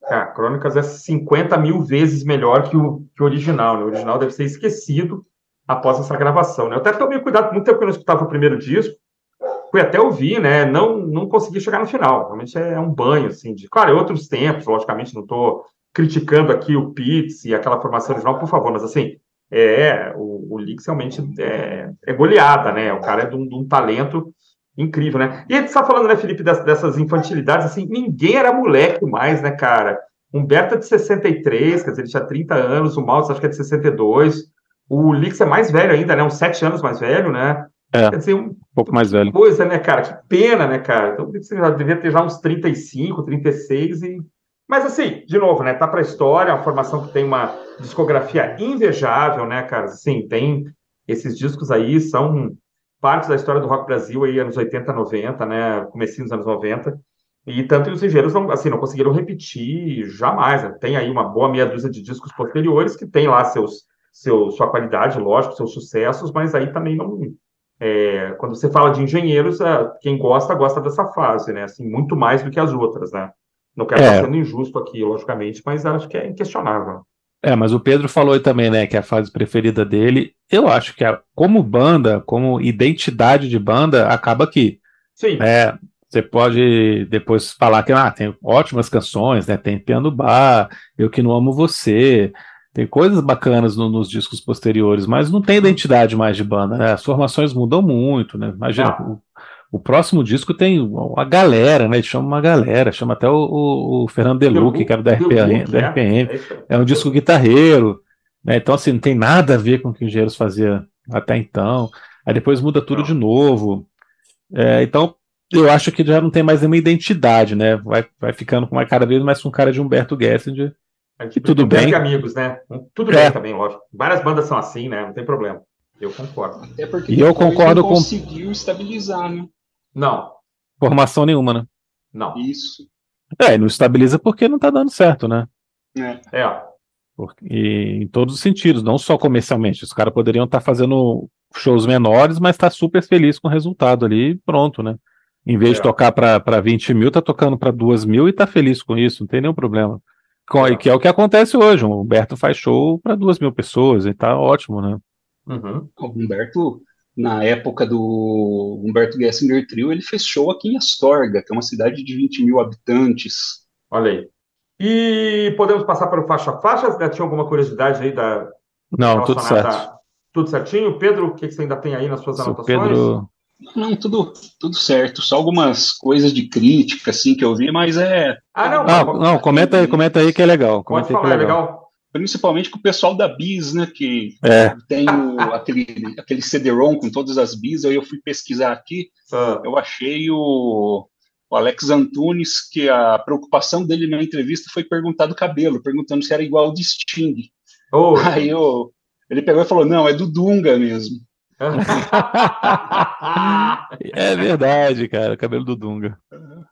Cara, Crônicas é 50 mil vezes melhor que o, que o original, né? O original deve ser esquecido após essa gravação, né? Eu até tomei cuidado, muito tempo que eu não escutava o primeiro disco, fui até ouvir, né? Não, não consegui chegar no final. Realmente é um banho, assim, de... Claro, é outros tempos, logicamente, não estou criticando aqui o Pitts e aquela formação original, por favor, mas assim, é, o, o realmente é, é goleada, né? O cara é de um, de um talento incrível, né? E a gente está falando, né, Felipe, dessas infantilidades, assim, ninguém era moleque mais, né, cara? Humberto é de 63, quer dizer, ele tinha 30 anos, o Maltz acho que é de 62, o Lix é mais velho ainda, né, uns 7 anos mais velho, né? É, quer dizer, um, um pouco mais velho. Coisa, né, cara? Que pena, né, cara? Então, você já devia ter já uns 35, 36 e... Mas, assim, de novo, né, tá pra história, a formação que tem uma discografia invejável, né, cara? Assim, tem... Esses discos aí são parte da história do rock Brasil aí, anos 80, 90, né, comecinho dos anos 90, e tanto os engenheiros não, assim, não conseguiram repetir jamais, né? tem aí uma boa meia dúzia de discos posteriores que tem lá seus, seu, sua qualidade, lógico, seus sucessos, mas aí também não, é, quando você fala de engenheiros, quem gosta, gosta dessa fase, né, assim, muito mais do que as outras, né, não quero é. estar sendo injusto aqui, logicamente, mas acho que é inquestionável. É, mas o Pedro falou também, né, que é a fase preferida dele. Eu acho que a, como banda, como identidade de banda, acaba aqui. Sim. É, você pode depois falar que ah, tem ótimas canções, né? Tem Piano Bar, Eu Que Não Amo Você, tem coisas bacanas no, nos discos posteriores, mas não tem identidade mais de banda, né? As formações mudam muito, né? Imagina, Ah. o, o próximo disco tem uma galera, né? Ele chama uma galera, chama até o, o- o Fernando Deluque, que era da RPM. Da é. RPM. É. É um disco guitarreiro, né? Então, assim, não tem nada a ver com o que o Engenheiros fazia até então. Aí depois muda tudo Não. de novo. É, então, eu acho que já não tem mais nenhuma identidade, né? Vai, vai ficando com uma cara vez mais com cara de Humberto Gessinger. A E tudo bem. amigos, né? Tudo É. bem também, lógico. Várias bandas são assim, né? Não tem problema. Eu concordo. Até porque E eu concordo com- conseguiu estabilizar, né? Não, Formação nenhuma, né? não. Isso. É, e não estabiliza porque não tá dando certo, né? É. É. Porque- e em todos os sentidos, não só comercialmente. Os caras poderiam estar fazendo shows menores, mas tá super feliz com o resultado ali e pronto, né? Em vez de É. tocar para 20 mil, tá tocando para 2 mil e tá feliz com isso, não tem nenhum problema. Com- É. Que é o que acontece hoje. O Humberto faz show para 2 mil pessoas e tá ótimo, né? Uhum. O Humberto, na época do Humberto Gessinger Trio, ele fez show aqui em Astorga, que é uma cidade de 20 mil habitantes. Olha aí. E podemos passar para o faixa a faixa? Ainda tinha alguma curiosidade aí da Não, tudo certo. a- Tudo certinho? Pedro, o que que você ainda tem aí nas suas Se o anotações? Pedro. Não, tudo, tudo certo. Só algumas coisas de crítica, assim, que eu vi, mas é Ah, não, Não, pode- não, comenta aí, comenta aí que é legal. pode Comenta aí que falar, é é legal. legal. Principalmente com o pessoal da Bis, né? Que É, tem o- aquele, aquele CD-ROM com todas as Bis. Aí eu fui pesquisar aqui, Ah, eu achei o, o Alex Antunes, que a preocupação dele na entrevista foi perguntar do cabelo, perguntando se era igual ao de Sting. oh. Aí eu, ele pegou e falou: não, é do Dunga mesmo. é verdade, cara. Cabelo do Dunga.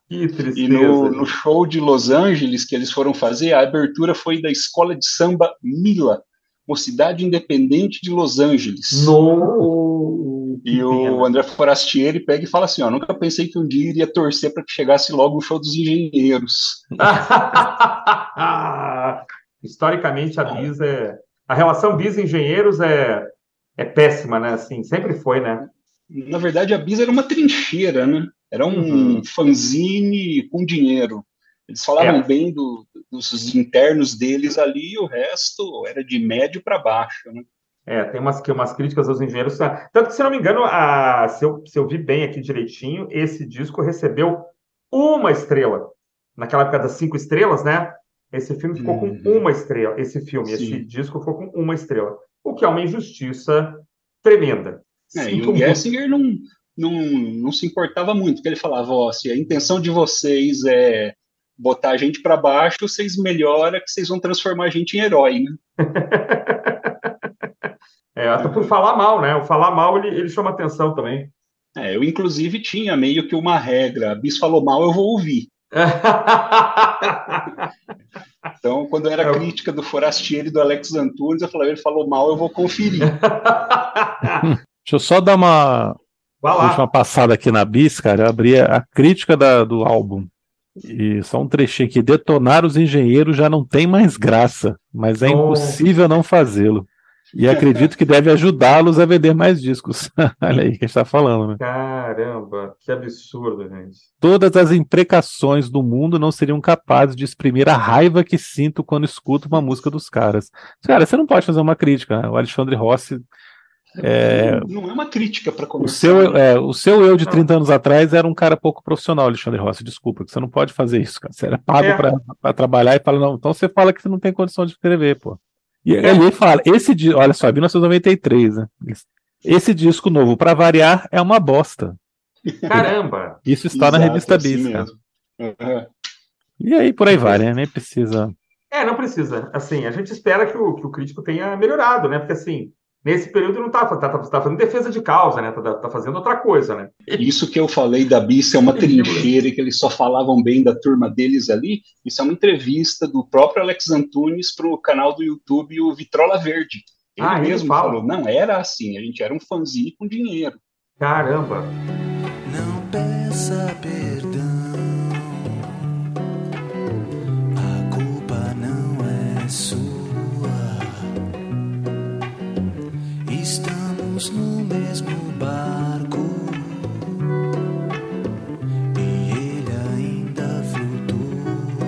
que tristeza. E no, no show de Los Angeles que eles foram fazer, a abertura foi da escola de samba Mila, Mocidade Independente de Los Angeles. No... E o André Forastieri pega e fala assim: ó, nunca pensei que um dia iria torcer para que chegasse logo o show dos engenheiros. Historicamente, a Bis é. A relação Bis-engenheiros é, é péssima, né? Assim, sempre foi, né? Na verdade, a Bis era uma trincheira, né? Era um Uhum. fanzine com dinheiro. Eles falavam É. bem do- dos internos deles ali, e o resto era de médio para baixo, né? É, tem umas, que- umas críticas aos engenheiros. Tanto que, se não me engano, a, se, eu, se eu vi bem aqui direitinho, esse disco recebeu uma estrela. Naquela época das cinco estrelas, né? Esse filme ficou Uhum. com uma estrela. Esse filme, esse Sim. disco ficou com uma estrela. O que é uma injustiça tremenda. É, e o. Gessinger não, não, não se importava muito, porque ele falava, ó, se a intenção de vocês é botar a gente para baixo, vocês melhoram que vocês vão transformar a gente em herói, né? É, até por falar mal, né? O falar mal, ele, ele chama atenção também. É, eu, inclusive, tinha meio que uma regra, a Bis falou mal, eu vou ouvir. Então, quando era É o- crítica do Forastieri e do Alex Antunes, eu falava, ele falou mal, eu vou conferir. Deixa eu só dar uma última passada aqui na Bis, cara. Eu abri a crítica da- do álbum. E só um trechinho aqui. Detonar os engenheiros já não tem mais graça, mas é Oh. impossível não fazê-lo. E acredito que deve ajudá-los a vender mais discos. Olha aí que a gente está falando, né? Caramba, que absurdo, gente. Todas as imprecações do mundo não seriam capazes de exprimir a raiva que sinto quando escuto uma música dos caras. Cara, você não pode fazer uma crítica, né? O Alexandre Rossi É, Não, não é uma crítica para O começar. seu, é, o seu eu de 30 anos atrás era um cara pouco profissional, Alexandre Rossi. Desculpa, que você não pode fazer isso, cara. Você era pago É. pra para trabalhar e fala, não, então você fala que você não tem condição de escrever, pô. E É. ele fala, esse disco, olha só, 1993, né? Esse disco novo, pra variar, é uma bosta. Caramba! Isso está na Exato, revista assim Bis, cara. mesmo. Aham. E aí por aí vai, né? Nem precisa. É, não precisa. Assim, a gente espera que o, que o crítico tenha melhorado, né? Porque, assim, nesse período não tá, tá, tá, tá fazendo defesa de causa, né? Tá, tá fazendo outra coisa, né? Isso que eu falei da Bis é uma trincheira e que eles só falavam bem da turma deles ali. Isso é uma entrevista do próprio Alex Antunes para o canal do YouTube, o Vitrola Verde. Ele Ah, ele mesmo fala. falou: não era assim, a gente era um fanzine com dinheiro. Caramba! Não peça perdão. A culpa não é sua. Estamos no mesmo barco e ele ainda flutua.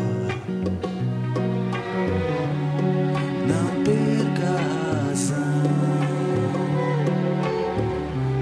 Não perca a razão,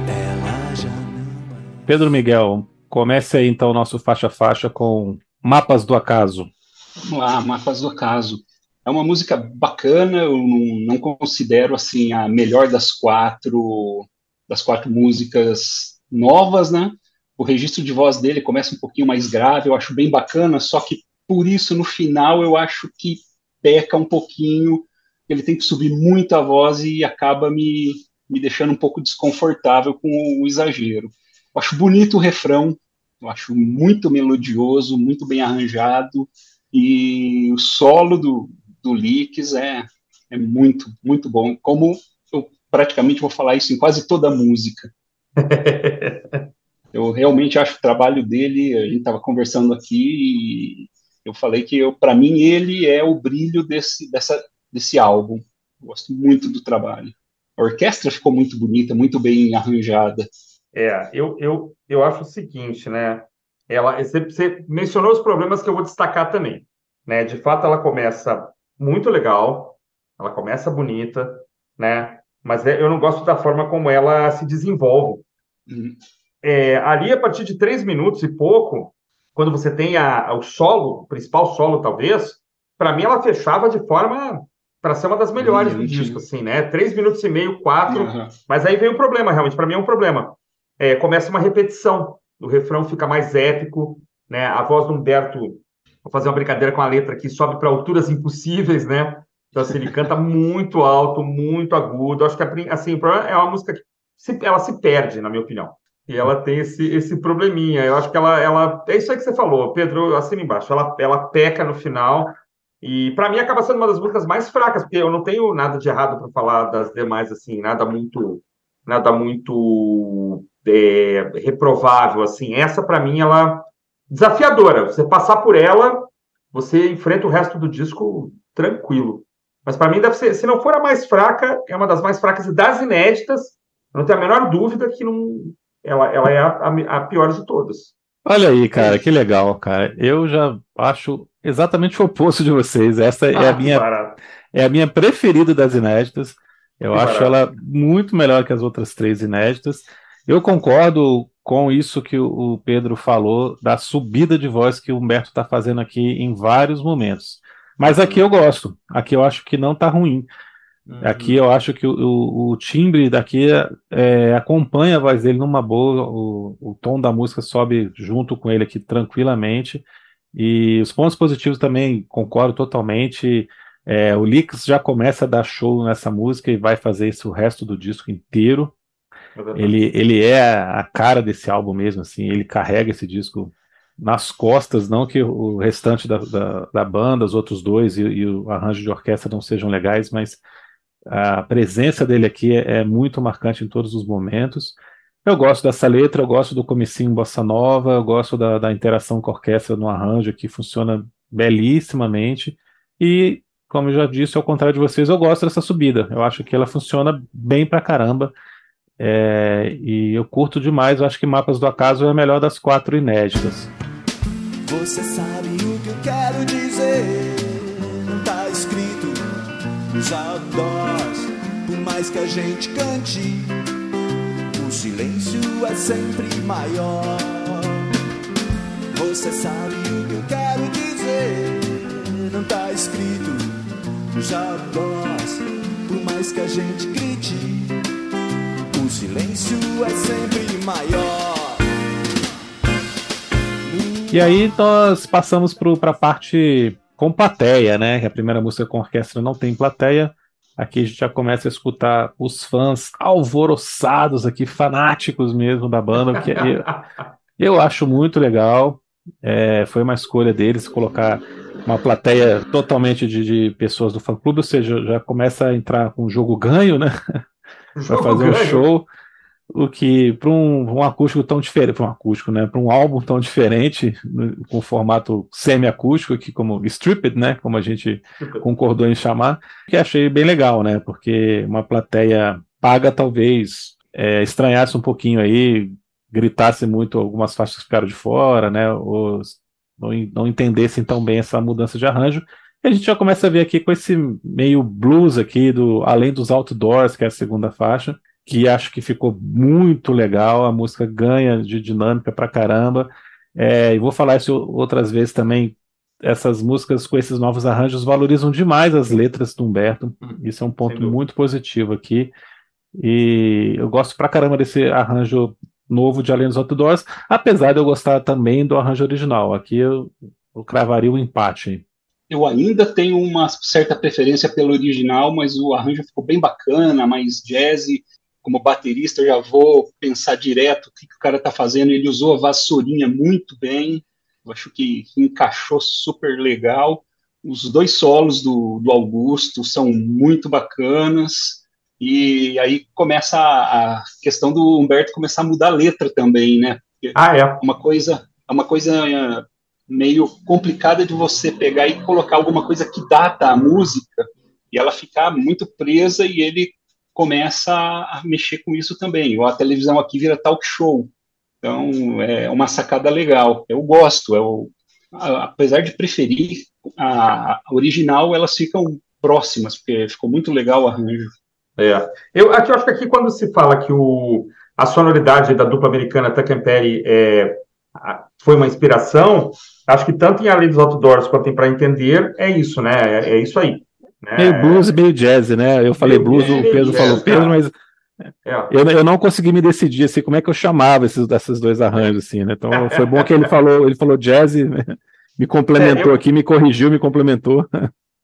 ela já não é. Pedro Miguel, comece aí então o nosso faixa-faixa com Mapas do Acaso. Vamos lá, Mapas do Acaso. É uma música bacana, eu não, não considero assim a melhor das quatro das quatro músicas novas, né? O registro de voz dele começa um pouquinho mais grave, eu acho bem bacana, só que por isso no final eu acho que peca um pouquinho, ele tem que subir muito a voz e acaba me, me deixando um pouco desconfortável com o exagero. Eu acho bonito o refrão, eu acho muito melodioso, muito bem arranjado, e o solo do, do Leaks é, é muito, muito bom. Como eu praticamente vou falar isso em quase toda a música. eu realmente acho o trabalho dele, a gente estava conversando aqui e eu falei que para mim ele é o brilho desse, dessa, desse álbum. Eu gosto muito do trabalho. A orquestra ficou muito bonita, muito bem arranjada. É, eu, eu, eu acho o seguinte, né? Ela, você, você mencionou os problemas que eu vou destacar também. Né? De fato, ela começa muito legal, ela começa bonita, né? Mas é, eu não gosto da forma como ela se desenvolve. Uhum. É, ali, a partir de três minutos e pouco, quando você tem a, o solo, o principal solo, talvez, para mim ela fechava de forma para ser uma das melhores do Uhum. disco, assim, né? Três minutos e meio, quatro. Uhum. Mas aí vem o problema, realmente, para mim é um problema. É, começa uma repetição, o refrão fica mais épico, né? A voz do Humberto, vou fazer uma brincadeira com a letra aqui, sobe para alturas impossíveis, né? Então, assim, ele canta muito alto, muito agudo. Acho que, assim, é uma música que se- ela se perde, na minha opinião. E ela tem esse, esse probleminha. Eu acho que ela, ela. É isso aí que você falou, Pedro, assina embaixo. Ela, ela peca no final. E para mim acaba sendo uma das músicas mais fracas, porque eu não tenho nada de errado para falar das demais, assim, nada muito. Nada muito é, reprovável, assim. Essa, para mim, ela. Desafiadora. Você passar por ela, você enfrenta o resto do disco tranquilo. Mas para mim deve ser, se não for a mais fraca, é uma das mais fracas e das inéditas. Eu não tenho a menor dúvida que não, ela, ela é a, a, a pior de todas. Olha aí, cara, que legal, cara. Eu já acho exatamente o oposto de vocês. Essa é a Ah, minha barato. é a minha preferida das inéditas. Eu Que acho barato. ela muito melhor que as outras três inéditas. Eu concordo com isso que o Pedro falou, da subida de voz que o Humberto está fazendo aqui em vários momentos. Mas aqui eu gosto. Aqui eu acho que não está ruim. Aqui eu acho que o, o- o timbre daqui é, acompanha a voz dele numa boa, o, o tom da música sobe junto com ele aqui tranquilamente. E os pontos positivos também concordo totalmente. É, o Lix já começa a dar show nessa música e vai fazer isso o resto do disco inteiro. Ele, ele é a cara desse álbum mesmo, assim, ele carrega esse disco nas costas, não que o restante da, da, da banda, os outros dois e, e o arranjo de orquestra não sejam legais, mas a presença dele aqui é, é muito marcante em todos os momentos. Eu gosto dessa letra, eu gosto do comecinho bossa nova, eu gosto da, da interação com a orquestra no arranjo que funciona belíssimamente. E, como eu já disse, ao contrário de vocês, eu gosto dessa subida. Eu acho que ela funciona bem pra caramba. É, e eu curto demais, eu acho que Mapas do Acaso é a melhor das quatro inéditas. Você sabe o que eu quero dizer? Não tá escrito nos outdoors. Por mais que a gente cante, o silêncio é sempre maior. Você sabe o que eu quero dizer? Não tá escrito nos outdoors. Por mais que a gente grite, silêncio é sempre maior. E aí nós passamos para a parte com plateia, né? Que a primeira música com orquestra não tem plateia. Aqui a gente já começa a escutar os fãs alvoroçados aqui, fanáticos mesmo da banda, que eu, eu acho muito legal. É, foi uma escolha deles colocar uma plateia totalmente de, de pessoas do fã-clube, ou seja, já começa a entrar com um jogo ganho, né? Para fazer um show. O que, para um, um acústico tão diferente, para um acústico, né? Para um álbum tão diferente, no- com formato semi-acústico, aqui como Stripped, né? Como a gente concordou em chamar, que achei bem legal, né? Porque uma plateia paga talvez é, estranhasse um pouquinho aí, gritasse muito algumas faixas que ficaram de fora, né? Ou não, não entendessem tão bem essa mudança de arranjo. A gente já começa a ver aqui com esse meio blues aqui, do Além dos Outdoors, que é a segunda faixa, que acho que ficou muito legal, a música ganha de dinâmica pra caramba. É, e vou falar isso outras vezes também. Essas músicas com esses novos arranjos valorizam demais as letras do Humberto. Hum, isso é um ponto muito positivo aqui. E eu gosto pra caramba desse arranjo novo de Além dos Outdoors, apesar de eu gostar também do arranjo original. Aqui eu, eu cravaria o um empate. Eu ainda tenho uma certa preferência pelo original, mas o arranjo ficou bem bacana, mais jazzy. Como baterista, eu já vou pensar direto o que, que o cara está fazendo. Ele usou a vassourinha muito bem, eu acho que encaixou super legal. Os dois solos do, do Augusto são muito bacanas. E aí começa a, a, questão do Humberto começar a mudar a letra também, né? Porque ah, é. Uma coisa, é uma coisa meio complicada de você pegar e colocar alguma coisa que data a música e ela ficar muito presa e ele começa a mexer com isso também. Ou a televisão aqui vira talk show. Então é uma sacada legal. Eu gosto. Eu, apesar de preferir a, original, elas ficam próximas porque ficou muito legal o arranjo. É. Eu, aqui, eu acho que aqui quando se fala que o, a sonoridade da dupla americana Tuck and Perry é, foi uma inspiração, acho que tanto em Além dos Outdoors quanto em Para Entender, é isso, né? É, é isso aí. Né? Meio blues e meio jazz, né? Eu falei meio blues, o Pedro falou Pedro, mas é. eu, eu não consegui me decidir assim, como é que eu chamava esses, esses dois arranjos, assim, né? Então foi bom que ele falou, ele falou jazz, me complementou é, eu... aqui, me corrigiu, me complementou.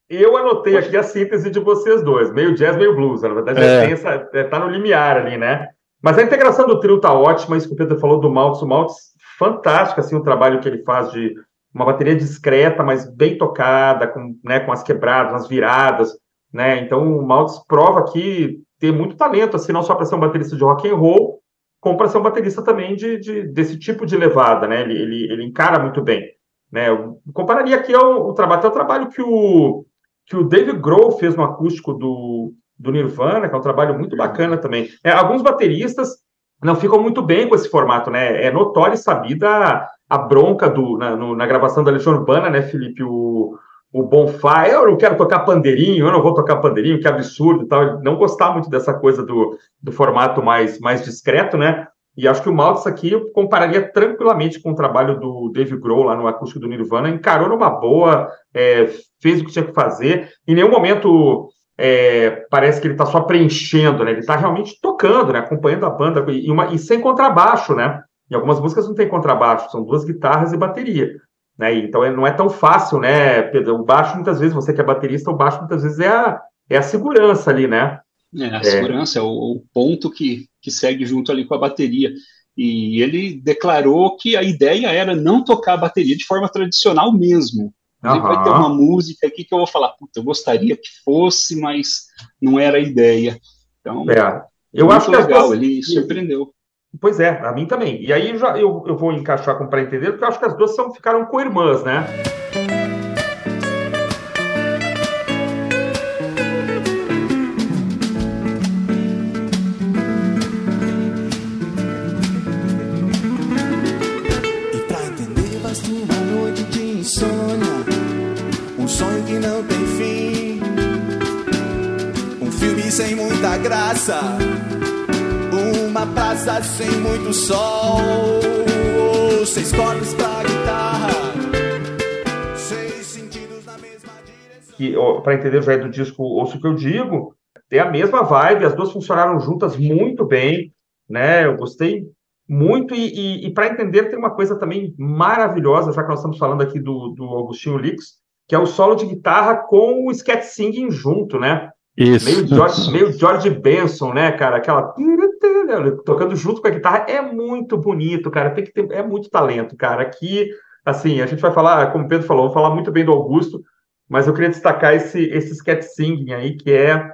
Eu anotei aqui a síntese de vocês dois, meio jazz, meio blues. Na verdade, é. essa, é, tá no limiar ali, né? Mas a integração do trio tá ótima, isso que o Pedro falou do Maltz, o Maltz, fantástico, assim, o trabalho que ele faz de uma bateria discreta, mas bem tocada, com, né, com as quebradas, as viradas, né? Então, o Maltz prova que tem muito talento, assim, não só para ser um baterista de rock and roll, como para ser um baterista também de, de, desse tipo de levada, né? Ele, ele, ele encara muito bem. Né? Eu compararia aqui ao, o trabalho, até o trabalho que o que o David Grohl fez no acústico do, do Nirvana, que é um trabalho muito bacana também. É, alguns bateristas não ficam muito bem com esse formato, né? É notória e sabida a, bronca do, na, no, na, gravação da Legião Urbana, né, Felipe? O, o Bonfire, eu não quero tocar pandeirinho, eu não vou tocar pandeirinho, que absurdo tal. Não gostar muito dessa coisa do, do formato mais, mais discreto, né? E acho que o Maltz aqui eu compararia tranquilamente com o trabalho do Dave Grohl lá no acústico do Nirvana, encarou numa boa, é, fez o que tinha que fazer. Em nenhum momento é, parece que ele está só preenchendo, né? Ele está realmente tocando, né? Acompanhando a banda e, uma, e sem contrabaixo, né? Em algumas músicas não tem contrabaixo, são duas guitarras e bateria. Né? Então é, não é tão fácil, né, Pedro? O baixo, muitas vezes, você que é baterista, o baixo muitas vezes é a, é a segurança ali, né? É, a é. segurança é o, o, ponto que, que segue junto ali com a bateria. E ele declarou que a ideia era não tocar a bateria de forma tradicional mesmo. Uhum. Vai ter uma música aqui que eu vou falar, puta, eu gostaria que fosse, mas não era a ideia. Então, é. eu acho legal, duas... ele surpreendeu. Pois é, a mim também. E aí já, eu, eu vou encaixar com para entender, porque eu acho que as duas são, ficaram co-irmãs, né? Sem muita graça, uma praça sem muito sol, seis cordas pra guitarra, seis sentidos na mesma direção. Que, para entender já é do disco Ouço o que eu digo, tem a mesma vibe, as duas funcionaram juntas muito bem, né? Eu gostei muito e, e, e para entender tem uma coisa também maravilhosa, já que nós estamos falando aqui do, do Augustinho Lix, que é o solo de guitarra com o sketch singing junto, né? Isso. Meio George, meio George Benson, né, cara? Aquela. Tocando junto com a guitarra. É muito bonito, cara. Tem que ter. É muito talento, cara. Aqui, assim, a gente vai falar, como o Pedro falou, vou falar muito bem do Augusto, mas eu queria destacar esse, esse sketch singing aí, que é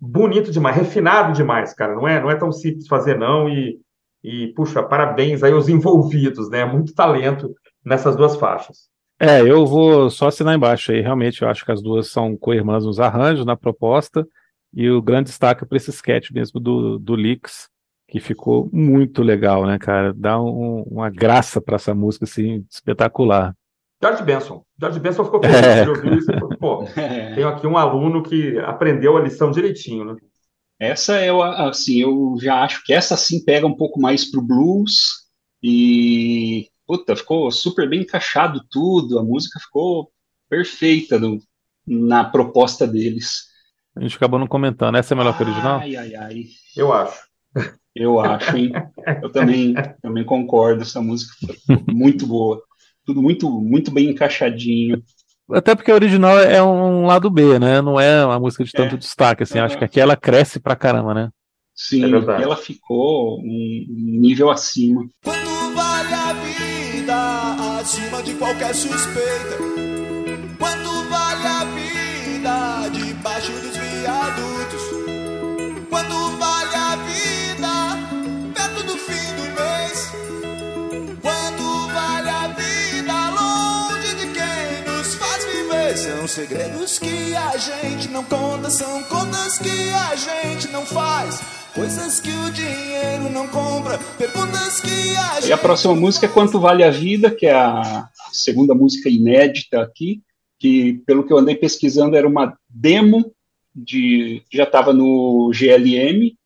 bonito demais, refinado demais, cara. Não é, não é tão simples fazer, não. E, e puxa, parabéns aí aos envolvidos, né? Muito talento nessas duas faixas. É, eu vou só assinar embaixo aí. Realmente, eu acho que as duas são co-irmãs nos arranjos, na proposta. E o grande destaque para esse sketch mesmo do, do Leaks, que ficou muito legal, né, cara? Dá um, uma graça para essa música, assim, espetacular. George Benson. George Benson ficou feliz é. de ouvir isso. Pô, tenho aqui um aluno que aprendeu a lição direitinho, né? Essa eu, assim, eu já acho que essa sim pega um pouco mais pro blues e, puta, ficou super bem encaixado tudo, a música ficou perfeita no, na proposta deles. A gente acabou não comentando, essa é melhor que a original? Ai, ai, ai. Eu acho. Eu acho, hein? Eu também, também concordo, essa música foi muito boa. Tudo muito, muito bem encaixadinho. Até porque a original é um lado B, né? Não é uma música de tanto é. destaque, assim. Acho que aqui ela cresce pra caramba, né? Sim, é ela ficou um nível acima. A acima de qualquer suspeita? Quanto vale a vida debaixo dos viadutos? Quanto vale a vida perto do fim do mês? Quanto vale a vida longe de quem nos faz viver? São segredos que a gente não conta, são contas que a gente não faz. Coisas que o dinheiro não compra, perguntas que a gente... E a próxima música é Quanto Vale a Vida, que é a segunda música inédita aqui, que pelo que eu andei pesquisando era uma demo de já estava no GLM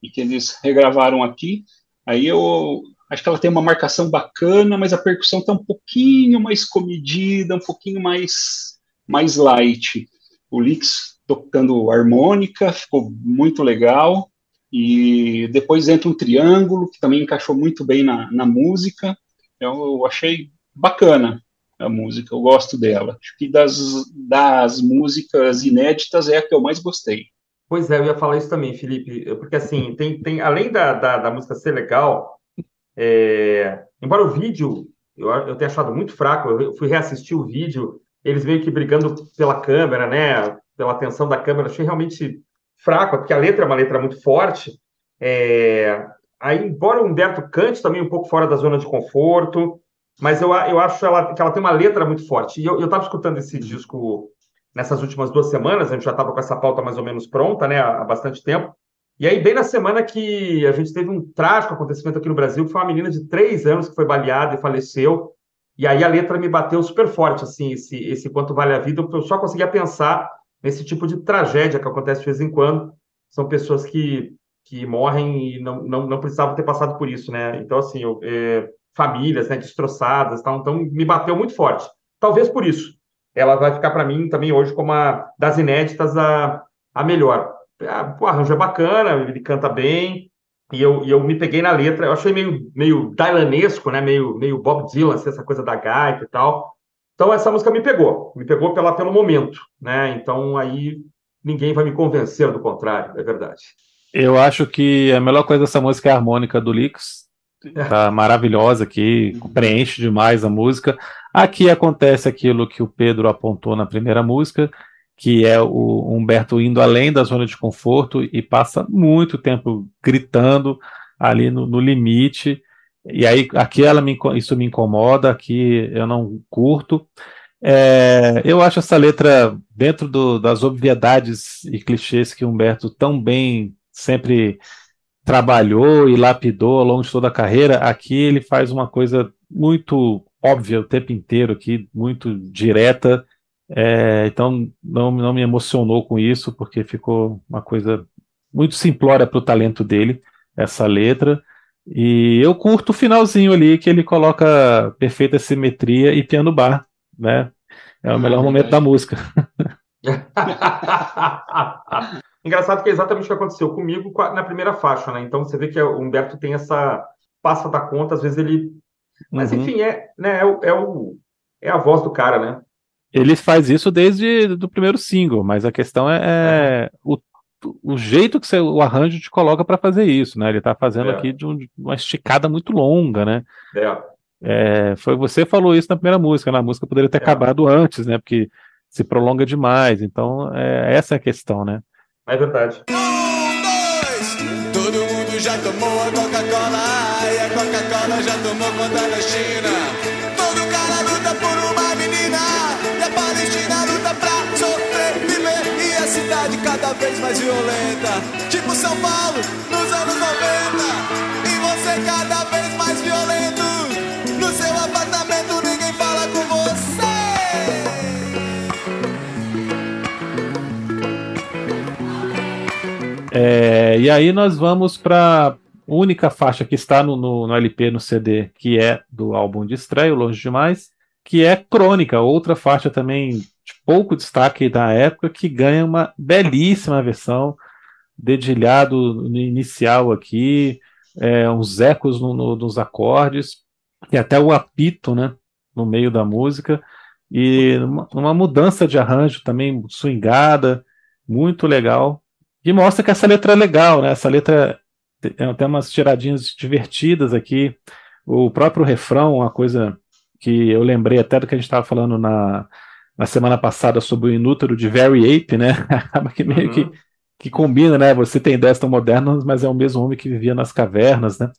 e que eles regravaram aqui. Aí eu acho que ela tem uma marcação bacana, mas a percussão está um pouquinho mais comedida, um pouquinho mais mais light. O Lix tocando harmônica, ficou muito legal. E depois entra um triângulo, que também encaixou muito bem na, na música. Eu, eu achei bacana a música, eu gosto dela. Acho que das, das músicas inéditas é a que eu mais gostei. Pois é, eu ia falar isso também, Felipe, porque assim, tem, tem além da, da, da música ser legal, é, embora o vídeo eu, eu tenha achado muito fraco, eu fui reassistir o vídeo, eles meio que brigando pela câmera, né, pela atenção da câmera, achei realmente fraco, porque a letra é uma letra muito forte. É, aí, embora o Humberto cante também um pouco fora da zona de conforto, mas eu, eu acho ela, que ela tem uma letra muito forte. E eu estava escutando esse disco nessas últimas duas semanas, a gente já estava com essa pauta mais ou menos pronta, né, há, há bastante tempo. E aí, bem na semana que a gente teve um trágico acontecimento aqui no Brasil, que foi uma menina de três anos que foi baleada e faleceu. E aí a letra me bateu super forte, assim, esse, esse quanto vale a vida, eu só conseguia pensar nesse tipo de tragédia que acontece de vez em quando. São pessoas que, que morrem e não, não, não precisavam ter passado por isso, né? Então, assim, eu, é, famílias né, destroçadas, tal, então me bateu muito forte. Talvez por isso. Ela vai ficar para mim também hoje como a das inéditas a, a melhor. Ah, o arranjo é bacana, ele canta bem, e eu, e eu me peguei na letra, eu achei meio, meio dylanesco, né? meio, meio Bob Dylan, assim, essa coisa da gaita e tal. Então essa música me pegou, me pegou pela, pelo momento, né? Então aí ninguém vai me convencer do contrário, é verdade. Eu acho que a melhor coisa dessa música é a harmônica do Lix. Tá maravilhosa aqui, preenche demais a música. Aqui acontece aquilo que o Pedro apontou na primeira música, que é o Humberto indo além da zona de conforto e passa muito tempo gritando ali no, no limite. E aí aqui ela me, isso me incomoda, aqui eu não curto. É, eu acho essa letra, dentro do, das obviedades e clichês que Humberto tão bem sempre trabalhou e lapidou ao longo de toda a carreira, aqui ele faz uma coisa muito óbvia o tempo inteiro aqui, muito direta. É, então não, não me emocionou com isso, porque ficou uma coisa muito simplória para o talento dele, essa letra. E eu curto o finalzinho ali, que ele coloca perfeita simetria e piano bar, né? É o melhor momento da música. Engraçado que é exatamente o que aconteceu comigo na primeira faixa, né? Então você vê que o Humberto tem essa passa da conta, às vezes ele. Mas uhum. enfim, é, né, é, o, é, o, é a voz do cara, né? Ele faz isso desde o primeiro single, mas a questão é, é o o jeito que você, o arranjo te coloca para fazer isso, né? Ele está fazendo é. aqui de, um, de, uma esticada muito longa, né? É. É, foi você falou isso na primeira música, na música poderia ter é. acabado antes, né? Porque se prolonga demais. Então, é, essa é a questão, né? É verdade. Um, dois, todo mundo já tomou a Coca-Cola e a Coca-Cola já tomou conta da China. Cidade cada vez mais violenta. Tipo São Paulo, nos anos 90. E você cada vez mais violento. No seu apartamento ninguém fala com você. É, e aí nós vamos para única faixa que está no, no, no, LP, no CD, que é do álbum de estreia, Longe Demais, que é Crônica, outra faixa também de pouco destaque da época, que ganha uma belíssima versão, dedilhado no inicial aqui, é, uns ecos no, no, nos acordes, e até o apito né, no meio da música, e uma, uma mudança de arranjo também swingada, muito legal. E mostra que essa letra é legal, né? Essa letra tem até umas tiradinhas divertidas aqui. O próprio refrão, uma coisa que eu lembrei até do que a gente estava falando na, na semana passada sobre o inútero de Very Ape, né? Acaba que meio uhum. que, que combina, né? Você tem ideias tão modernas, mas é o mesmo homem que vivia nas cavernas, né?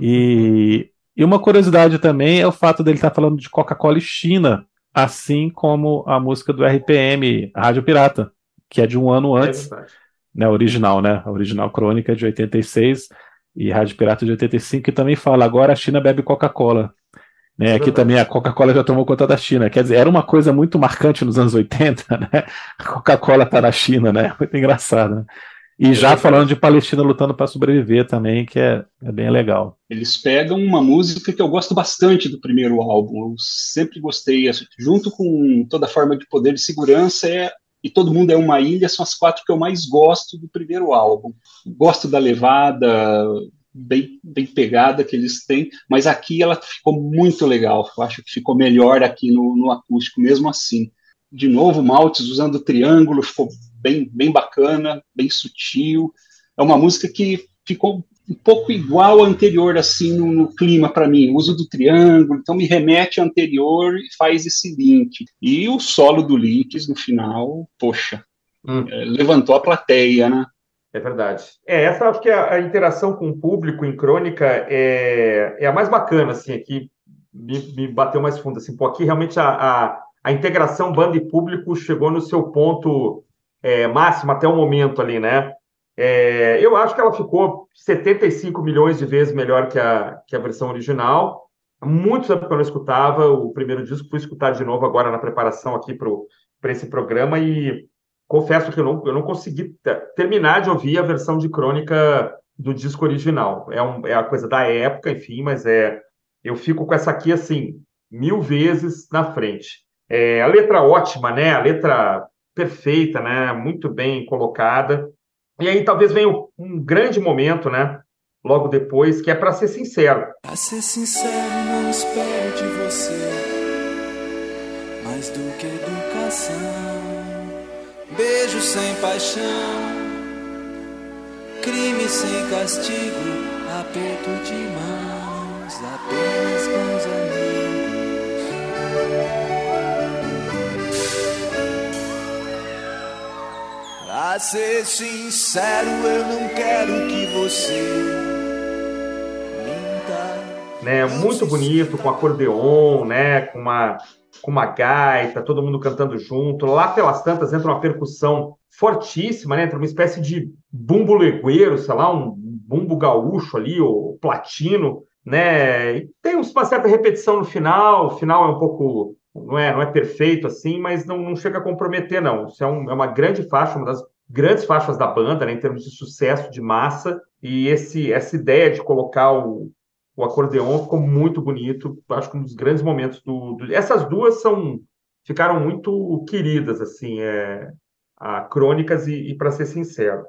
E, e uma curiosidade também é o fato dele estar tá falando de Coca-Cola e China, assim como a música do RPM, Rádio Pirata, que é de um ano é antes. É né, original, né? A original crônica de 86 e Rádio Pirata de 85, que também fala agora a China bebe Coca-Cola. Né, aqui também a Coca-Cola já tomou conta da China. Quer dizer, era uma coisa muito marcante nos anos 80, né? A Coca-Cola tá na China, né? Muito engraçado, né? E é já falando de Palestina lutando para sobreviver também, que é, é, bem legal. Eles pegam uma música que eu gosto bastante do primeiro álbum. Eu sempre gostei, junto com toda a forma de poder de segurança, é e Todo Mundo é uma Ilha são as quatro que eu mais gosto do primeiro álbum. Gosto da levada bem, bem pegada que eles têm, mas aqui ela ficou muito legal. Eu acho que ficou melhor aqui no, no acústico, mesmo assim. De novo, Maltes usando o triângulo, ficou bem, bem bacana, bem sutil. É uma música que ficou um pouco igual à anterior, assim, no, no clima para mim. O uso do triângulo, então me remete ao anterior e faz esse link. E o solo do Leaks no final, poxa, hum. é, levantou a plateia, né? É verdade. É, essa acho que é a, a, interação com o público em crônica é, é a mais bacana, assim, aqui me, me bateu mais fundo, assim, pô, aqui realmente a, a, a integração banda e público chegou no seu ponto é, máximo até o momento ali, né? É, eu acho que ela ficou 75 milhões de vezes melhor que a, que a versão original. muito tempo que eu não escutava o primeiro disco, fui escutar de novo agora na preparação aqui para esse programa e confesso que eu não, eu não consegui terminar de ouvir a versão de crônica do disco original. É, um, é a coisa da época, enfim, mas é eu fico com essa aqui assim mil vezes na frente. É, a letra ótima, né? A letra perfeita, né? Muito bem colocada. E aí talvez venha um grande momento, né? Logo depois, que é para ser sincero. Pra ser sincero, não espero de você mais do que educação. Beijo sem paixão, crime sem castigo, aperto de mãos, apenas bons amigos. Pra ser sincero, eu não quero que você. Né, muito bonito, com acordeon, né, com uma, com uma gaita, todo mundo cantando junto. Lá pelas tantas entra uma percussão fortíssima, né, entra uma espécie de bumbo legueiro, sei lá, um bumbo gaúcho ali, ou platino, né, e tem uma certa repetição no final, o final é um pouco não é, não é perfeito assim, mas não, não chega a comprometer, não. Isso é, um, é, uma grande faixa, uma das grandes faixas da banda, né, em termos de sucesso de massa, e esse, essa ideia de colocar o, o acordeon ficou muito bonito, acho que um dos grandes momentos do, do... essas duas são ficaram muito queridas assim, é, a crônicas e, e para ser sincero.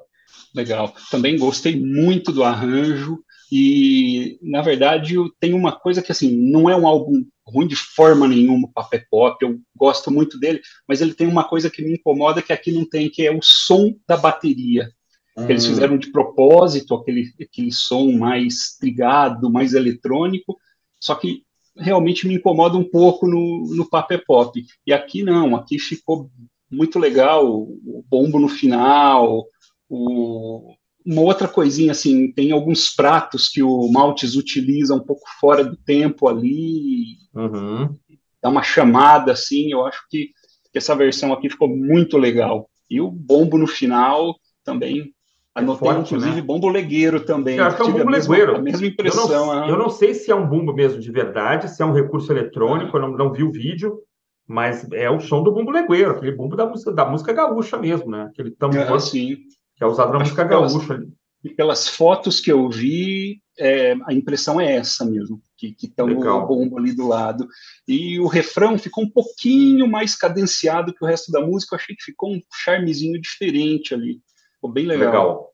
Legal. Também gostei muito do arranjo e na verdade tem uma coisa que assim não é um álbum ruim de forma nenhuma, Papé Pop, eu gosto muito dele, mas ele tem uma coisa que me incomoda que aqui não tem, que é o som da bateria. Uhum. Eles hum. fizeram de propósito aquele, aquele som mais trigado, mais eletrônico, só que realmente me incomoda um pouco no, no Papé Pop. E aqui não, aqui ficou muito legal, o bombo no final, o, uma outra coisinha assim, tem alguns pratos que o Maltes utiliza um pouco fora do tempo ali, uhum. dá uma chamada assim, eu acho que, essa versão aqui ficou muito legal. E o bombo no final também É Anotei, forte, inclusive, né? bombo legueiro também. Eu acho que é um mesma- legueiro. A mesma Eu impressão. não, aham. eu não sei se é um bumbo mesmo de verdade, se é um recurso eletrônico, eu não, não vi o vídeo, mas é o som do bumbo legueiro, aquele bumbo da música, da música gaúcha mesmo, né? Aquele tambor sim. que é usado na Acho música gaúcha. ali. E pelas fotos que eu vi, é, a impressão é essa mesmo, que estão o bombo ali do lado. E o refrão ficou um pouquinho mais cadenciado que o resto da música. Eu achei que ficou um charmezinho diferente ali. Ficou bem legal. Legal.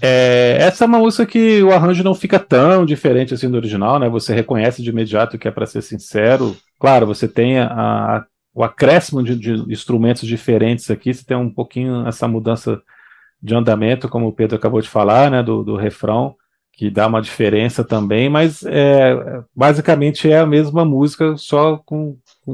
É, essa é uma música que o arranjo não fica tão diferente assim do original, né? Você reconhece de imediato que é para ser sincero. Claro, você tem a- a- o acréscimo de, de instrumentos diferentes aqui, você tem um pouquinho essa mudança de andamento, como o Pedro acabou de falar, né? Do, do refrão, que dá uma diferença também, mas é, basicamente é a mesma música, só com, com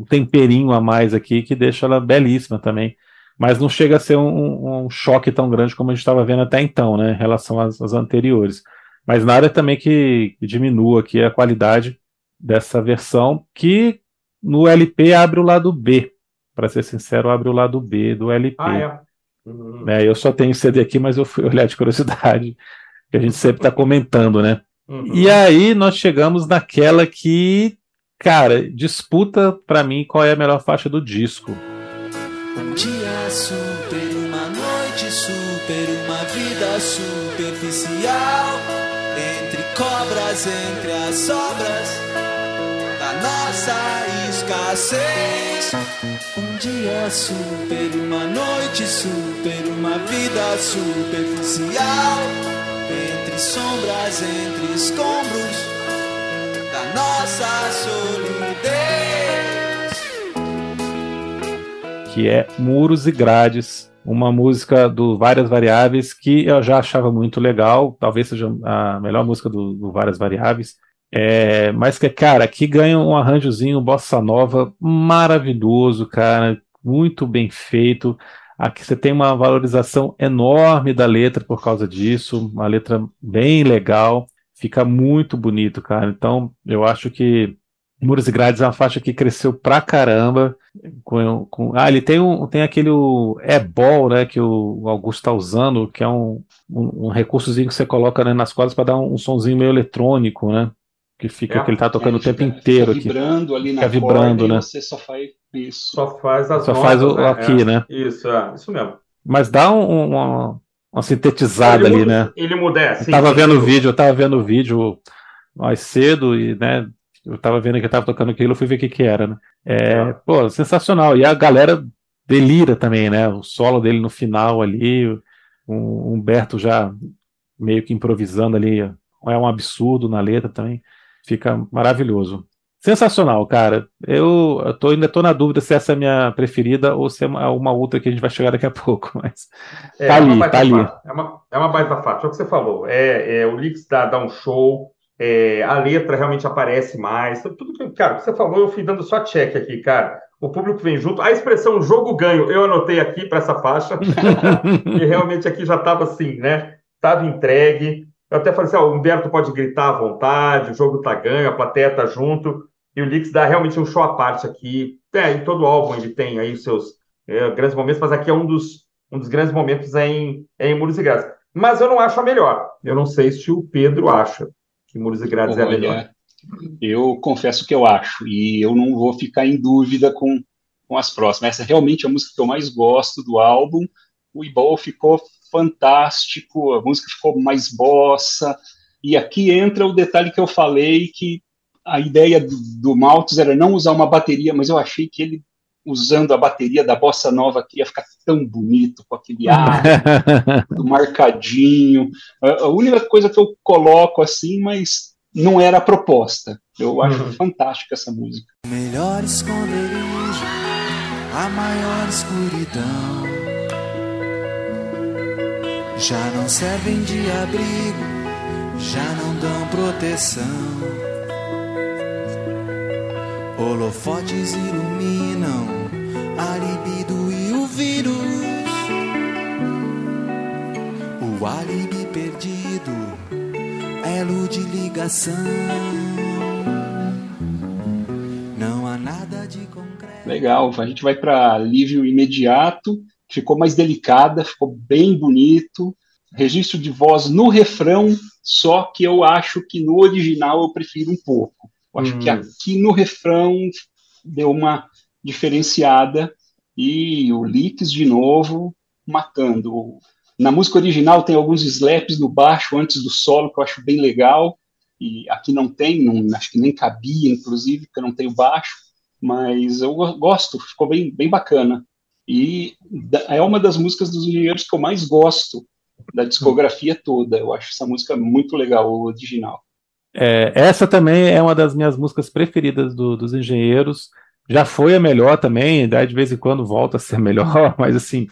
um temperinho a mais aqui que deixa ela belíssima também mas não chega a ser um, um choque tão grande como a gente estava vendo até então, né, em relação às, às anteriores. Mas nada também que, que diminua aqui a qualidade dessa versão, que no LP abre o lado B. Para ser sincero, abre o lado B do LP. Ah, é. Uhum. né? Eu só tenho CD aqui, mas eu fui olhar de curiosidade, que a gente sempre está comentando, né? Uhum. E aí nós chegamos naquela que, cara, disputa para mim qual é a melhor faixa do disco. Um dia super, uma noite super, uma vida superficial. Entre cobras, entre as sobras da nossa escassez. Um dia super, uma noite super, uma vida superficial. Entre sombras, entre escombros da nossa solidez. Que é Muros e Grades, uma música do Várias Variáveis que eu já achava muito legal, talvez seja a melhor música do, do Várias Variáveis, é, mas que, cara, aqui ganha um arranjozinho bossa nova maravilhoso, cara, muito bem feito. Aqui você tem uma valorização enorme da letra por causa disso, uma letra bem legal, fica muito bonito, cara. Então, eu acho que Muros e Grades é uma faixa que cresceu pra caramba. Com, com- ah, ele tem, um, tem aquele E-Ball, né, que o Augusto está usando, que é um, um, um recursozinho que você coloca né, nas cordas para dar um, um sonzinho meio eletrônico, né? Que fica É, que ele tá tocando É, o tempo fica- inteiro fica aqui. vibrando ali na Fica vibrando, né? você só faz isso. Só faz as Só notas, faz o- né? aqui, É. né? Isso, é, isso mesmo. Mas dá um- um- uma, uma sintetizada ele ali, muda, né? Ele muda, é, Eu sim, tava sim, vendo o vídeo, eu tava vendo o vídeo mais cedo e, né, eu tava vendo que tava tocando aquilo, eu fui ver o que que era, né? É, É. pô, sensacional. E a galera delira também, né? O solo dele no final ali, o Humberto já meio que improvisando ali, é um absurdo na letra também. Fica maravilhoso. Sensacional, cara. Eu, eu tô, ainda tô na dúvida se essa é a minha preferida ou se é uma, outra que a gente vai chegar daqui a pouco, mas É, Tá é ali, tá ali. É uma, é uma baita faixa. É o que você falou. É, é, o Lix dá, dá um show, é, a letra realmente aparece mais. Tudo que, cara, que você falou, eu fui dando só check aqui, cara. O público vem junto. A expressão jogo ganho, eu anotei aqui para essa faixa. e realmente aqui já estava assim, né? Estava entregue. Eu até falei assim: ó, o Humberto pode gritar à vontade, o jogo tá ganho, a plateia tá junto. E o Lix dá realmente um show à parte aqui. É, em todo álbum ele tem aí os seus é, grandes momentos, mas aqui é um dos, um dos grandes momentos é em, é em Muros e Grades. Mas eu não acho a melhor. Eu não sei se o Pedro acha que Muros e Grades é a melhor. Olha, eu confesso que eu acho, e eu não vou ficar em dúvida com, com as próximas. Essa é realmente a música que eu mais gosto do álbum. O Ibol ficou fantástico, a música ficou mais bossa, e aqui entra o detalhe que eu falei, que a ideia do, do era não usar uma bateria, mas eu achei que ele, usando a bateria da bossa nova aqui, ia ficar tão bonito, com aquele ar marcadinho. A, a única coisa que eu coloco assim, mas não era a proposta. Eu acho Uhum. fantástica essa música. O melhor esconderijo, a maior escuridão. Já não servem de abrigo, já não dão proteção. Holofotes iluminam a libido e o vírus. O álibi perdido, elo de ligação. Não há nada de concreto. Legal, a gente vai para alívio imediato, ficou mais delicada, ficou bem bonito. Registro de voz no refrão, só que eu acho que no original eu prefiro um pouco. Eu acho hum. que aqui no refrão deu uma diferenciada e o Licks de novo matando. Na música original tem alguns slaps no baixo antes do solo que eu acho bem legal e aqui não tem, não, acho que nem cabia, inclusive, porque eu não tenho baixo, mas eu gosto, ficou bem, bem bacana. E é uma das músicas dos engenheiros que eu mais gosto da discografia toda. Eu acho essa música muito legal, o original. É, essa também é uma das minhas músicas preferidas do, dos engenheiros. Já foi a melhor também, daí de vez em quando volta a ser melhor, mas assim,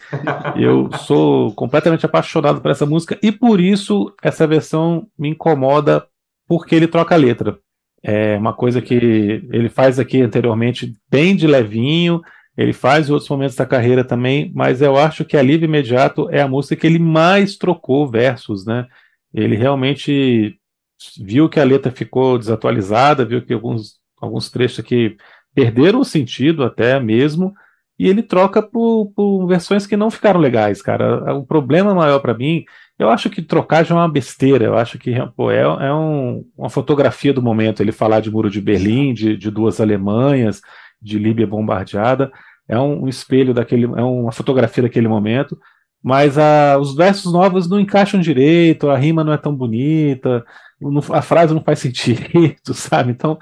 eu sou completamente apaixonado por essa música e por isso essa versão me incomoda porque ele troca a letra. É uma coisa que ele faz aqui anteriormente bem de levinho, ele faz em outros momentos da carreira também, mas eu acho que Alívio Imediato é a música que ele mais trocou versos, né? Ele realmente viu que a letra ficou desatualizada, viu que alguns, alguns trechos aqui perderam o sentido até mesmo, e ele troca por, por versões que não ficaram legais, cara. O problema maior para mim, eu acho que trocar já é uma besteira, eu acho que pô, é, é um, uma fotografia do momento, ele falar de Muro de Berlim, de, de duas Alemanhas, de Líbia bombardeada, é um, um espelho daquele, é uma fotografia daquele momento, mas a, os versos novos não encaixam direito, a rima não é tão bonita, a frase não faz sentido, sabe? Então,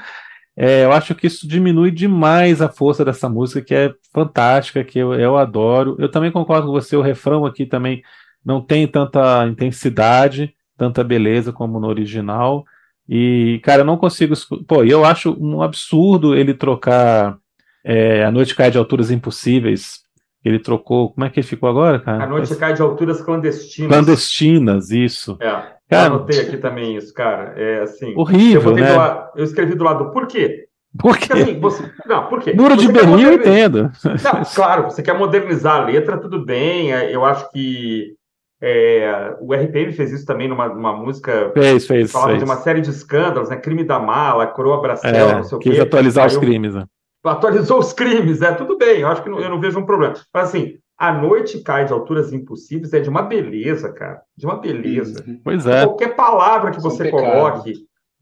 é, eu acho que isso diminui demais a força dessa música, que é fantástica, que eu, eu adoro. Eu também concordo com você, o refrão aqui também não tem tanta intensidade, tanta beleza como no original. E, cara, eu não consigo. Pô, eu acho um absurdo ele trocar é, A Noite Cai de Alturas Impossíveis. Ele trocou. Como é que ele ficou agora, cara? A Noite Cai de Alturas Clandestinas. Clandestinas, isso. É. Cara, eu anotei aqui também isso, cara. É assim. Horrível, eu né? Lado, eu escrevi do lado, por quê? Por quê? Porque, assim, você, não, por quê? Muro de Berlim eu entendo. Não, claro, você quer modernizar a letra, tudo bem. É, eu acho que é, o RPM fez isso também numa, numa música. Fez, fez. Falava fez. de uma série de escândalos, né? Crime da mala, coroa Bracel, é, não sei o quê. Quis atualizar os crimes, né? Atualizou os crimes, é tudo bem, eu acho que não, eu não vejo um problema. Mas assim, a noite cai de alturas impossíveis é de uma beleza, cara. De uma beleza. Pois é. Qualquer palavra que você coloque,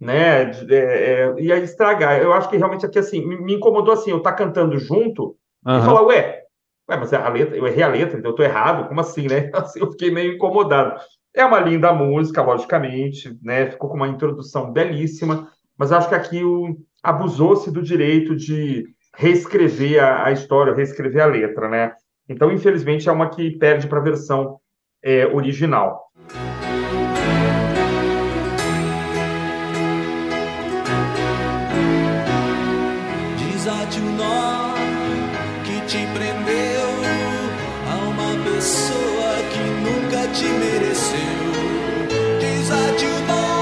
né? É, é, ia estragar. Eu acho que realmente aqui, assim, me incomodou assim, eu tá cantando junto uhum. e falar, ué, ué, mas a letra, eu errei a letra, então eu tô errado, como assim, né? Assim, eu fiquei meio incomodado. É uma linda música, logicamente, né? Ficou com uma introdução belíssima, mas acho que aqui abusou-se do direito de reescrever a, a, história, reescrever a letra, né? Então, infelizmente, é uma que perde para a versão é, original. Desate o nó que te prendeu a uma pessoa que nunca te mereceu. Desate o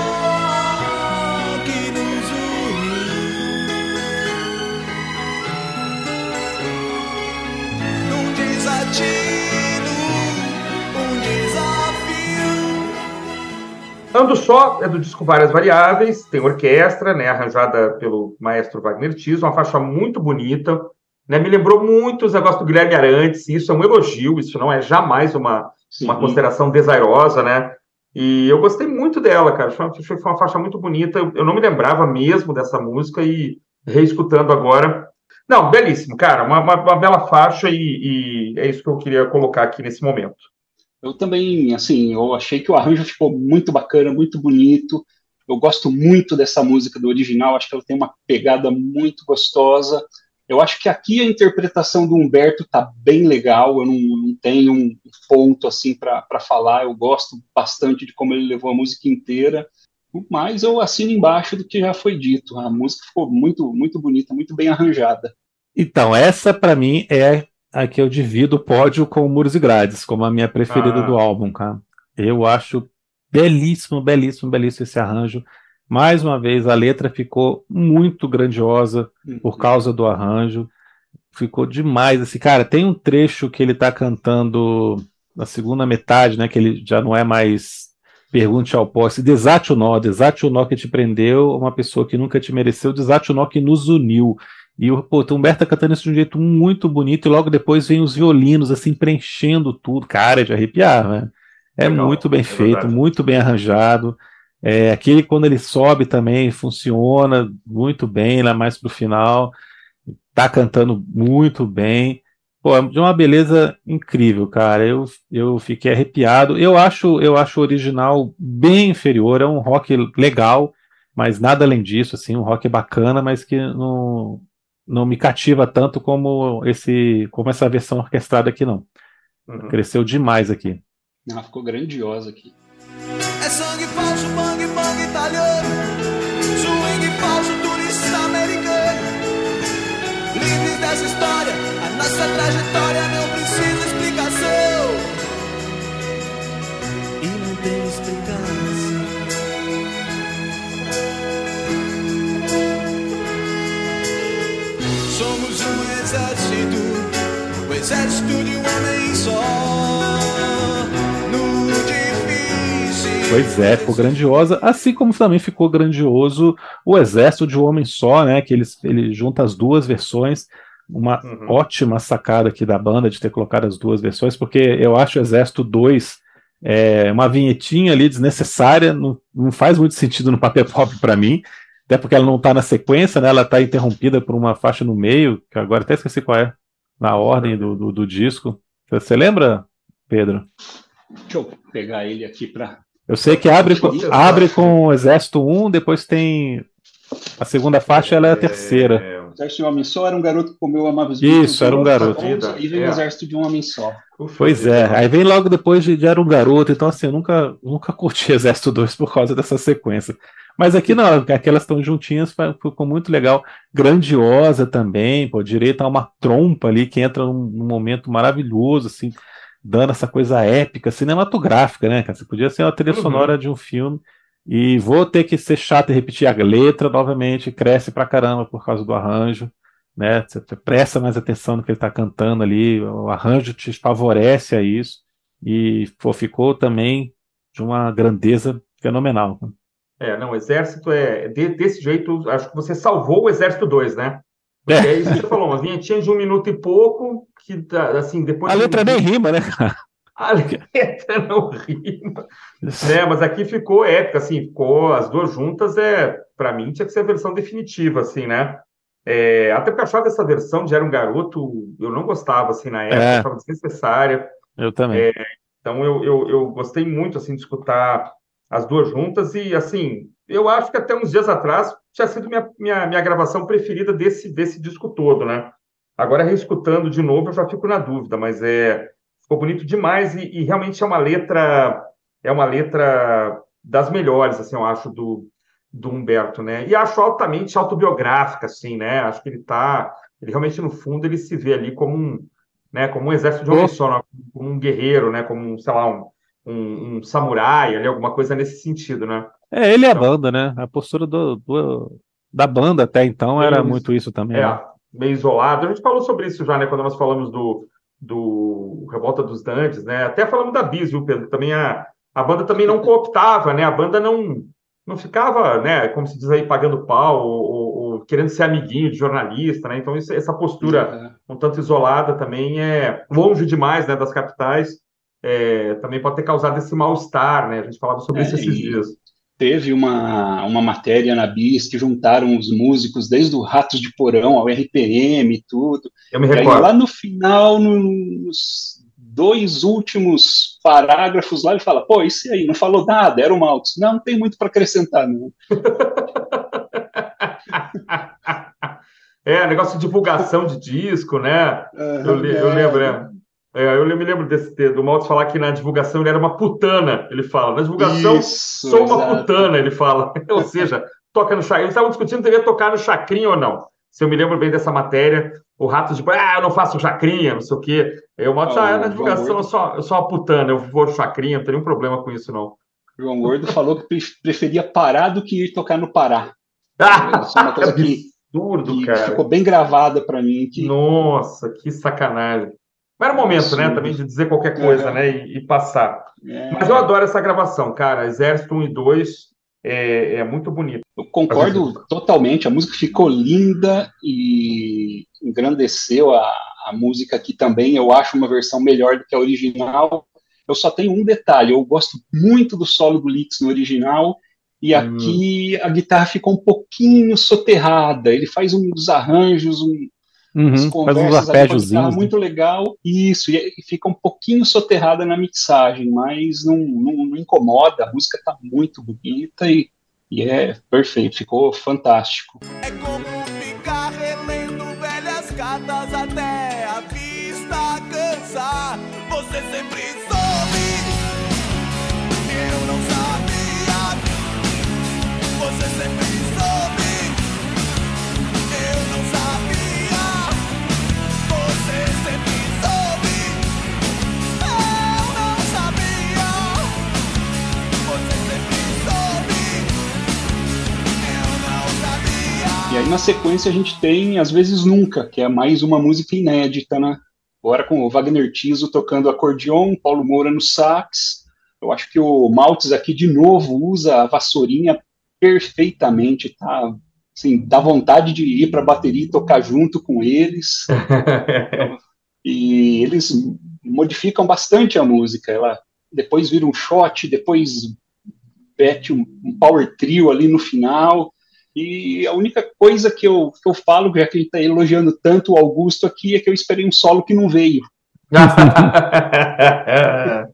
Ando Só é do disco Várias Variáveis, tem orquestra, né, arranjada pelo maestro Wagner Tiso, uma faixa muito bonita, né, me lembrou muito os negócios do Guilherme Arantes, isso é um elogio, isso não é jamais uma, uma consideração desairosa, né, e eu gostei muito dela, cara, foi uma, foi uma faixa muito bonita, eu, eu não me lembrava mesmo dessa música e reescutando agora, não, belíssimo, cara, uma, uma, uma bela faixa e, e é isso que eu queria colocar aqui nesse momento. Eu também, assim, eu achei que o arranjo ficou muito bacana, muito bonito. Eu gosto muito dessa música do original, acho que ela tem uma pegada muito gostosa. Eu acho que aqui a interpretação do Humberto tá bem legal, eu não, não tenho um ponto assim para falar, eu gosto bastante de como ele levou a música inteira, mas eu assino embaixo do que já foi dito. A música ficou muito, muito bonita, muito bem arranjada. Então, essa para mim é Aqui eu divido o pódio com Muros e Grades, como a minha preferida ah. do álbum, cara. Eu acho belíssimo, belíssimo, belíssimo esse arranjo. Mais uma vez, a letra ficou muito grandiosa por uhum. causa do arranjo. Ficou demais. Assim, cara, tem um trecho que ele tá cantando na segunda metade, né? Que ele já não é mais pergunte ao posse, desate o nó, desate o nó que te prendeu, uma pessoa que nunca te mereceu, desate o nó que nos uniu. E o, pô, Humberto tá cantando isso de um jeito muito bonito, e logo depois vem os violinos, assim, preenchendo tudo. Cara, é de arrepiar, né? É Legal, muito bem é feito, verdade. muito bem arranjado. É, aquele quando ele sobe também funciona muito bem lá mais pro final. Tá cantando muito bem. Pô, é de uma beleza incrível, cara. Eu, eu fiquei arrepiado. Eu acho, eu acho o original bem inferior. É um rock legal, mas nada além disso, assim, um rock bacana, mas que não, não me cativa tanto como esse, como essa versão orquestrada aqui não. Uhum. Cresceu demais aqui. Ela ficou grandiosa aqui. É sangue falso, bang bang italiano. Swing falso, turista americano. Livres dessa história, nossa trajetória não precisa explicação. E não tem explicação. Somos um exército, o exército de um homem só. Pois é, ficou grandiosa, assim como também ficou grandioso o Exército de um Homem Só, né? Que eles, ele junta as duas versões. Uma uhum. ótima sacada aqui da banda de ter colocado as duas versões, porque eu acho o Exército 2 é, uma vinhetinha ali desnecessária, não, não faz muito sentido no papel pop para mim, até porque ela não está na sequência, né? Ela está interrompida por uma faixa no meio, que agora até esqueci qual é, na ordem do, do, do disco. Você lembra, Pedro? Deixa eu pegar ele aqui para eu sei que abre, abre com o Exército 1, depois tem a segunda faixa, ela é a terceira. É... O exército de um homem só era um garoto que comeu amáveis Isso, era um garoto. E vem é. o exército de um homem só. Pois é, aí vem logo depois de, de Era um Garoto, então assim, eu nunca, nunca curti Exército 2 por causa dessa sequência. Mas aqui não, aquelas estão juntinhas, ficou muito legal. Grandiosa também, pô, direito a uma trompa ali que entra num, num momento maravilhoso, assim dando essa coisa épica, cinematográfica, né, cara? Você podia ser uma trilha uhum. sonora de um filme. E vou ter que ser chato e repetir a letra novamente, cresce pra caramba por causa do arranjo, né? Você presta mais atenção no que ele tá cantando ali, o arranjo te favorece a isso. E pô, ficou também de uma grandeza fenomenal. É, não, o Exército é de, desse jeito, acho que você salvou o Exército 2, né? Porque é. é isso que você falou, uma vinhetinha de um minuto e pouco, que assim, depois. A letra nem rima, né, cara? A letra não rima. né? Mas aqui ficou épica, assim, ficou as duas juntas, é, para mim, tinha que ser a versão definitiva, assim, né? É, até porque eu achava essa versão de Era um Garoto, eu não gostava, assim, na época, é. achava desnecessária. Eu também. É, então eu, eu, eu gostei muito, assim, de escutar as duas juntas e, assim, eu acho que até uns dias atrás tinha sido minha, minha, minha gravação preferida desse, desse disco todo, né? Agora, reescutando de novo, eu já fico na dúvida, mas é, ficou bonito demais e, e, realmente é uma letra é uma letra das melhores, assim, eu acho, do, do Humberto, né? E acho altamente autobiográfica, assim, né? Acho que ele tá, ele realmente, no fundo, ele se vê ali como um, né, como um exército de homem só, como um guerreiro, né? Como, sei lá, um, um, um samurai, ali, alguma coisa nesse sentido, né? É, ele e a então, banda, né? A postura do, do da banda até então era muito isso também. É, né? meio isolado. A gente falou sobre isso já, né? Quando nós falamos do, do Revolta dos Dantes, né? Até falamos da Bis, viu, Pedro? Também a, a banda também não cooptava, né? A banda não, não ficava, né? Como se diz aí, pagando pau ou, ou, ou querendo ser amiguinho de jornalista, né? Então isso, essa postura um tanto isolada também é longe demais, né? Das capitais. É, também pode ter causado esse mal-estar, né? A gente falava sobre é, isso esses e... dias teve uma, uma matéria na BIS que juntaram os músicos desde o Ratos de Porão ao RPM e tudo. Eu me recordo. Aí, lá no final, nos dois últimos parágrafos lá, ele fala, pô, isso aí, não falou nada, era o Maltz. Não, não tem muito para acrescentar, não. é, negócio de divulgação de disco, né? Uhum, eu, eu, lembro, né? É, eu me lembro desse, do Maltz falar que na divulgação ele era uma putana, ele fala. Na divulgação, Isso, sou uma exato. putana, ele fala. ou seja, toca no chacrinho. Eles estavam discutindo se devia tocar no chacrinho ou não. Se eu me lembro bem dessa matéria, o rato de ah, eu não faço chacrinha, não sei o quê. Eu, Maltz, ah, ah, na divulgação eu sou, eu sou uma putana, eu vou chacrinha, não tem nenhum problema com isso, não. João Gordo falou que preferia parar do que ir tocar no Pará. Ah, Isso é uma coisa que, absurdo, que cara. ficou bem gravada para mim. Que... Nossa, que sacanagem. Mas era o momento, né, também de dizer qualquer coisa, é. né, e, e passar. É. Mas eu adoro essa gravação, cara. Exército 1 e 2 é, é muito bonito. Eu concordo totalmente, a música ficou linda e engrandeceu a, a música aqui também. Eu acho uma versão melhor do que a original. Eu só tenho um detalhe, eu gosto muito do solo do Lix no original, e hum. aqui a guitarra ficou um pouquinho soterrada. Ele faz uns arranjos, um, Uhum, faz uns. Né? muito legal, isso, e fica um pouquinho soterrada na mixagem, mas não, não, não incomoda, a música está muito bonita e, e é perfeito, ficou fantástico. É E aí na sequência a gente tem Às vezes Nunca, que é mais uma música inédita, né? Agora com o Wagner Tiso tocando acordeon, Paulo Moura no sax. Eu acho que o Maltes aqui de novo usa a vassourinha perfeitamente, tá? Assim, dá vontade de ir para a bateria e tocar junto com eles. e eles modificam bastante a música. Ela depois vira um shot, depois mete um, um power trio ali no final. E a única coisa que eu, que eu falo, já que a gente está elogiando tanto o Augusto aqui, é que eu esperei um solo que não veio.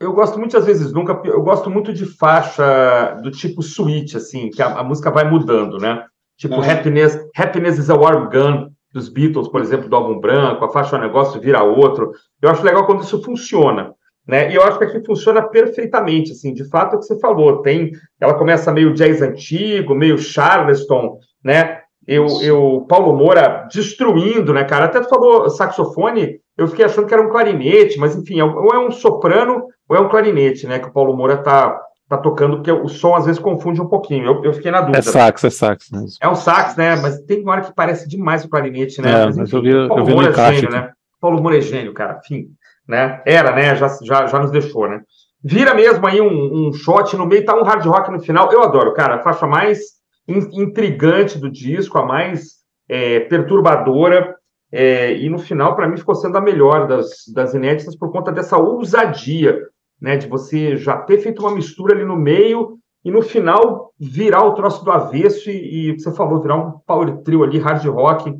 eu gosto muitas vezes, nunca, eu gosto muito de faixa do tipo suíte, assim, que a, a música vai mudando, né? Tipo é. Happiness, Happiness is a Warm Gun, dos Beatles, por exemplo, do álbum branco, a faixa é um negócio vira outro. Eu acho legal quando isso funciona. Né? E eu acho que aqui funciona perfeitamente, assim, de fato é o que você falou, tem, ela começa meio jazz antigo, meio Charleston, né? Eu, eu, Paulo Moura destruindo, né, cara? Até tu falou saxofone, eu fiquei achando que era um clarinete, mas enfim, é ou é um soprano ou é um clarinete, né? Que o Paulo Moura tá, tá tocando, porque o som às vezes confunde um pouquinho. Eu, eu fiquei na dúvida. É sax, é sax mesmo. É um sax, né? Mas tem uma hora que parece demais o clarinete, né? É, mas, enfim, eu vi, Paulo eu vi Moura é gênio, né? Paulo Moura é gênio, cara. Enfim, né? Era, né? Já, já, já nos deixou, né? Vira mesmo aí um, um shot no meio, tá um hard rock no final. Eu adoro, cara. A faixa mais intrigante do disco, a mais é, perturbadora. É, e no final, para mim, ficou sendo a melhor das, das inéditas por conta dessa ousadia, né? De você já ter feito uma mistura ali no meio e no final virar o troço do avesso e, e você falou, virar um power trio ali, hard rock.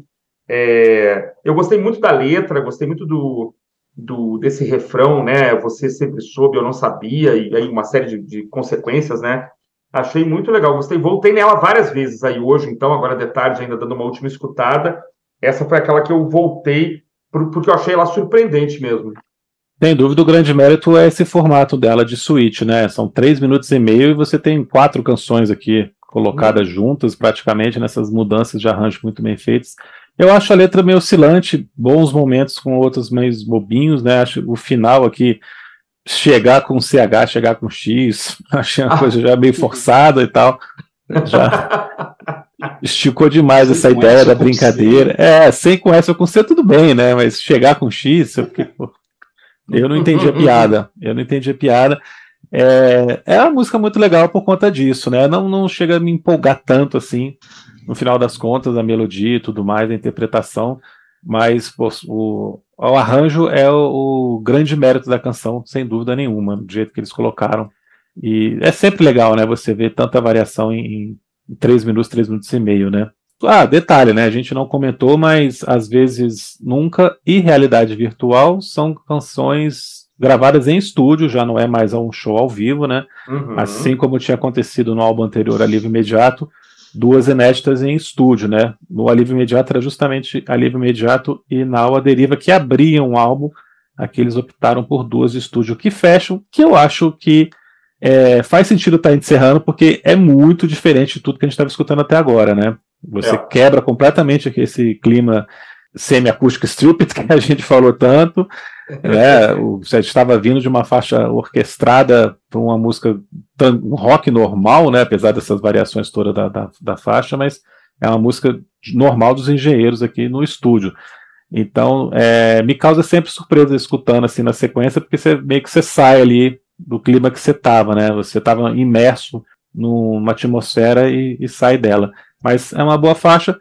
É, eu gostei muito da letra, gostei muito do, do, desse refrão, né? Você sempre soube, eu não sabia, e aí uma série de, de, consequências, né? Achei muito legal, gostei. Voltei nela várias vezes aí hoje, então, agora de tarde, ainda dando uma última escutada. Essa foi aquela que eu voltei, porque eu achei ela surpreendente mesmo. Sem dúvida, o grande mérito é esse formato dela de suíte, né? São três minutos e meio e você tem quatro canções aqui colocadas hum. juntas, praticamente, nessas mudanças de arranjo muito bem feitas. Eu acho a letra meio oscilante, bons momentos com outros mais bobinhos, né? Acho o final aqui, chegar com CH, chegar com X, achei uma ah. coisa já meio forçada e tal. Já esticou demais essa ideia da brincadeira. É, sem com essa com C tudo bem, né? Mas chegar com X, eu, fiquei, pô, eu não entendi a piada. Eu não entendi a piada. É, é uma música muito legal por conta disso, né? Não, não chega a me empolgar tanto assim no final das contas, a melodia e tudo mais, a interpretação, mas pô, o, o, arranjo é o, o, grande mérito da canção, sem dúvida nenhuma, do jeito que eles colocaram. E é sempre legal, né, você ver tanta variação em, em 3 minutos, 3 minutos e meio, né? Ah, detalhe, né? A gente não comentou, mas às vezes nunca e realidade virtual são canções gravadas em estúdio, já não é mais um show ao vivo, né? Uhum. Assim como tinha acontecido no álbum anterior, a Livre Imediato, duas inéditas em estúdio, né? No Alívio Imediato era justamente Alívio Imediato e na A Deriva que abriam o álbum. Aqui eles optaram por duas de estúdio que fecham, que eu acho que é, faz sentido estar tá encerrando, porque é muito diferente de tudo que a gente estava escutando até agora, né? Você é. quebra completamente aqui esse clima semi-acústico stupid que a gente falou tanto, né? Você estava vindo de uma faixa orquestrada para uma música um rock normal, né? Apesar dessas variações todas da, da, da, faixa, mas é uma música normal dos engenheiros aqui no estúdio. Então, é, me causa sempre surpresa escutando assim na sequência, porque você meio que você sai ali do clima que você estava, né? Você estava imerso numa atmosfera e, e sai dela. Mas é uma boa faixa.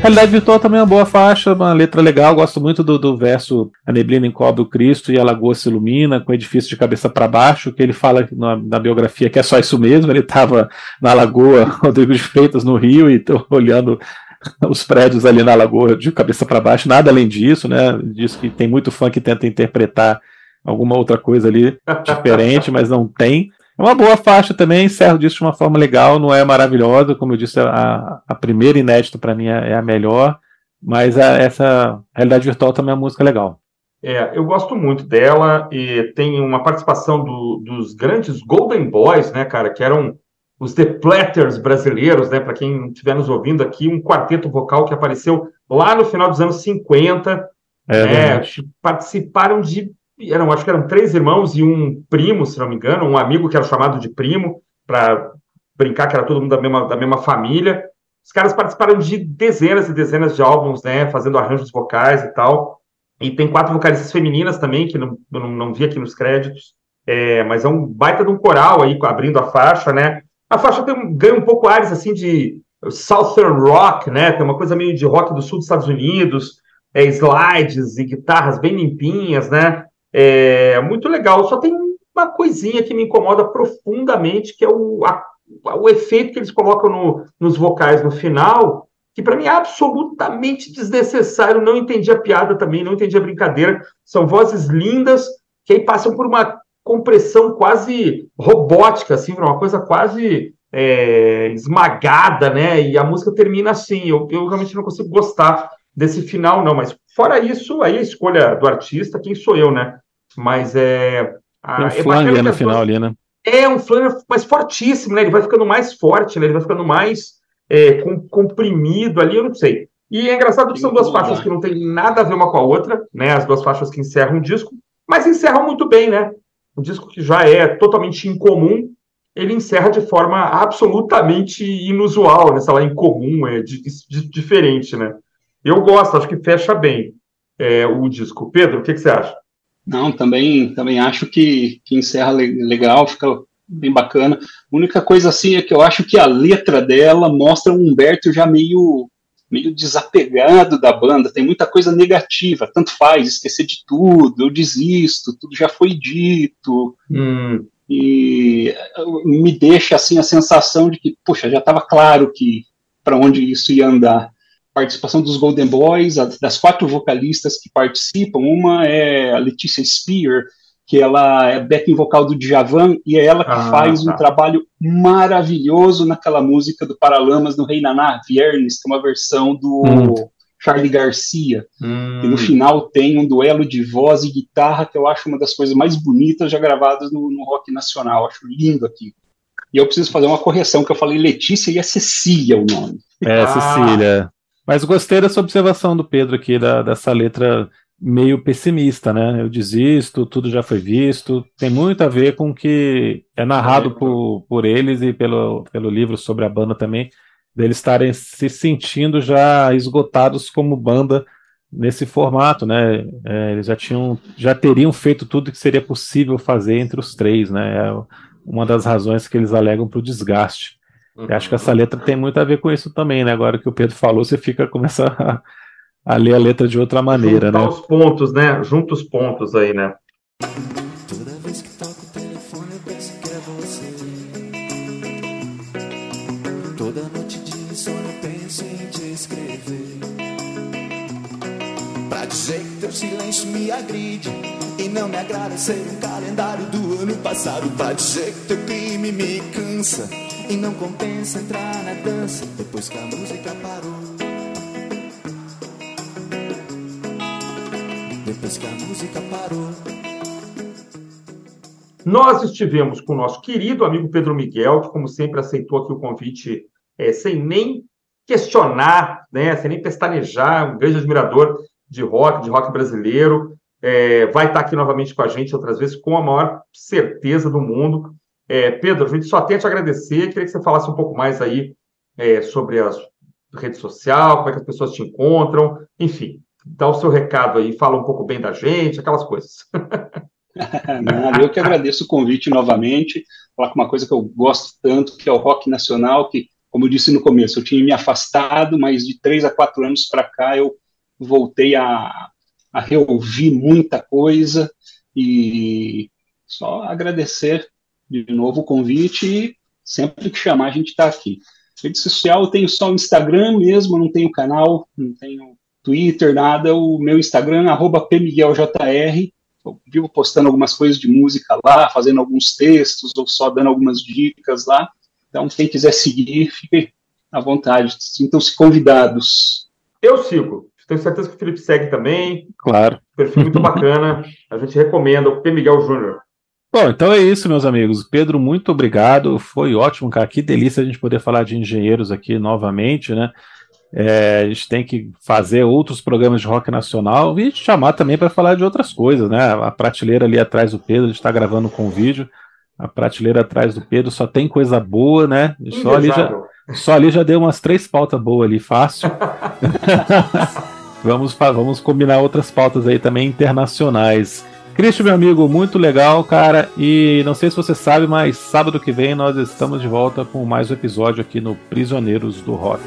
Realidade Virtual também é uma boa faixa, uma letra legal. Gosto muito do, do verso A neblina encobre o Cristo e a lagoa se ilumina, com o edifício de cabeça para baixo, que ele fala na, na, biografia que é só isso mesmo. Ele estava na lagoa Rodrigo de Freitas, no Rio, e olhando os prédios ali na lagoa de cabeça para baixo, nada além disso, né? Diz que tem muito fã que tenta interpretar alguma outra coisa ali diferente, mas não tem. É uma boa faixa também, encerro disso de uma forma legal, não é maravilhosa, como eu disse, a, a primeira inédita para mim é, é, a melhor, mas a, essa realidade virtual também é uma música legal. É, eu gosto muito dela e tem uma participação do, dos grandes Golden Boys, né, cara, que eram os The Platters brasileiros, né, para quem estiver nos ouvindo aqui, um quarteto vocal que apareceu lá no final dos anos 50, é, né, participaram de eram, acho que eram três irmãos e um primo, se não me engano, um amigo que era chamado de primo, para brincar que era todo mundo da mesma, da mesma família. Os caras participaram de dezenas e dezenas de álbuns, né, fazendo arranjos vocais e tal. E tem quatro vocalistas femininas também, que não, não, não vi aqui nos créditos. É, mas é um baita de um coral aí, abrindo a faixa, né? A faixa tem, ganha um pouco ares, assim, de Southern Rock, né? Tem uma coisa meio de rock do sul dos Estados Unidos, é, slides e guitarras bem limpinhas, né? É muito legal, só tem uma coisinha que me incomoda profundamente, que é o, a, o efeito que eles colocam no, nos vocais no final, que para mim é absolutamente desnecessário. Não entendi a piada também, não entendi a brincadeira. São vozes lindas que aí passam por uma compressão quase robótica, assim, uma coisa quase é, esmagada, né? E a música termina assim. Eu, eu realmente não consigo gostar desse final, não. Mas fora isso, aí a escolha do artista, quem sou eu, né? Mas é. A, Tem um flanger no final ali, né? É um flanger mais fortíssimo, né? Ele vai ficando mais forte, né? Ele vai ficando mais é, comprimido ali, eu não sei. E é engraçado que são duas faixas que não tem nada a ver uma com a outra, né? As duas faixas que encerram o disco, mas encerram muito bem, né? Um disco que já é totalmente incomum, ele encerra de forma absolutamente inusual, né? Sei lá, incomum, é de, de, diferente, né? Eu gosto, acho que fecha bem é, o disco. Pedro, o que, que, você acha? Não, também, também acho que, que encerra legal, fica bem bacana. A única coisa assim é que eu acho que a letra dela mostra um Humberto já meio meio desapegado da banda, tem muita coisa negativa, tanto faz, esquecer de tudo, eu desisto, tudo já foi dito. Hum. E me deixa assim a sensação de que, poxa, já estava claro que para onde isso ia andar participação dos Golden Boys, das quatro vocalistas que participam, uma é a Letícia Spear, que ela é backing vocal do Djavan, e é ela que ah, faz tá. um trabalho maravilhoso naquela música do Paralamas no Rei Naná, Viernes, que é uma versão do hum. Charlie Garcia. Hum. E no final tem um duelo de voz e guitarra que eu acho uma das coisas mais bonitas já gravadas no, no rock nacional. Acho lindo aqui. E eu preciso fazer uma correção, que eu falei Letícia e é Cecília o nome. É, ah. Cecília. Mas gostei dessa observação do Pedro aqui, da, dessa letra meio pessimista, né? Eu desisto, tudo já foi visto. Tem muito a ver com o que é narrado por, por eles e pelo, pelo livro sobre a banda também, deles estarem se sentindo já esgotados como banda nesse formato, né? É, eles já tinham, já teriam feito tudo que seria possível fazer entre os três, né? É uma das razões que eles alegam para o desgaste. Uhum. Eu acho que essa letra tem muito a ver com isso também, né? Agora que o Pedro falou, você fica começa a, a ler a letra de outra maneira, Juntar né? os pontos, né? Junta os pontos aí, né? Toda vez que toco o telefone eu penso que é você. Toda noite de insônia eu penso em te escrever. Pra dizer que teu silêncio me agride. E não me agrada ser um calendário do ano passado. Pra dizer que teu crime me cansa. E não compensa entrar na dança depois que a música parou. Depois que a música parou. Nós estivemos com o nosso querido amigo Pedro Miguel, que, como sempre, aceitou aqui o convite é, sem nem questionar, né, sem nem pestanejar, um grande admirador de rock, de rock brasileiro. É, vai estar aqui novamente com a gente outras vezes, com a maior certeza do mundo. É, Pedro, a gente só tem a te agradecer. Queria que você falasse um pouco mais aí é, sobre a rede social, como é que as pessoas te encontram, enfim, dá o seu recado aí, fala um pouco bem da gente, aquelas coisas. Eu que agradeço o convite novamente, falar com uma coisa que eu gosto tanto, que é o rock nacional, que, como eu disse no começo, eu tinha me afastado, mas de três a quatro anos para cá eu voltei a, a reouvir muita coisa e só agradecer de novo o convite e sempre que chamar a gente está aqui. Rede social eu tenho só o Instagram mesmo, não tenho canal, não tenho Twitter, nada. O meu Instagram, arroba pmigueljr. Eu vivo postando algumas coisas de música lá, fazendo alguns textos ou só dando algumas dicas lá. Então, quem quiser seguir, fique à vontade. Sintam-se convidados. Eu sigo. Tenho certeza que o Felipe segue também. Claro. Perfil muito bacana. A gente recomenda o P. Miguel Júnior. Bom, então é isso, meus amigos. Pedro, muito obrigado. Foi ótimo, cara. Que delícia a gente poder falar de engenheiros aqui novamente, né? É, a gente tem que fazer outros programas de rock nacional e te chamar também para falar de outras coisas, né? A prateleira ali atrás do Pedro, a gente está gravando com vídeo. A prateleira atrás do Pedro só tem coisa boa, né? Só ali, já, só ali já deu umas três pautas boas ali, fácil. vamos, vamos combinar outras pautas aí também internacionais. Cristian, meu amigo, muito legal, cara. E não sei se você sabe, mas sábado que vem nós estamos de volta com mais um episódio aqui no Prisioneiros do Rock.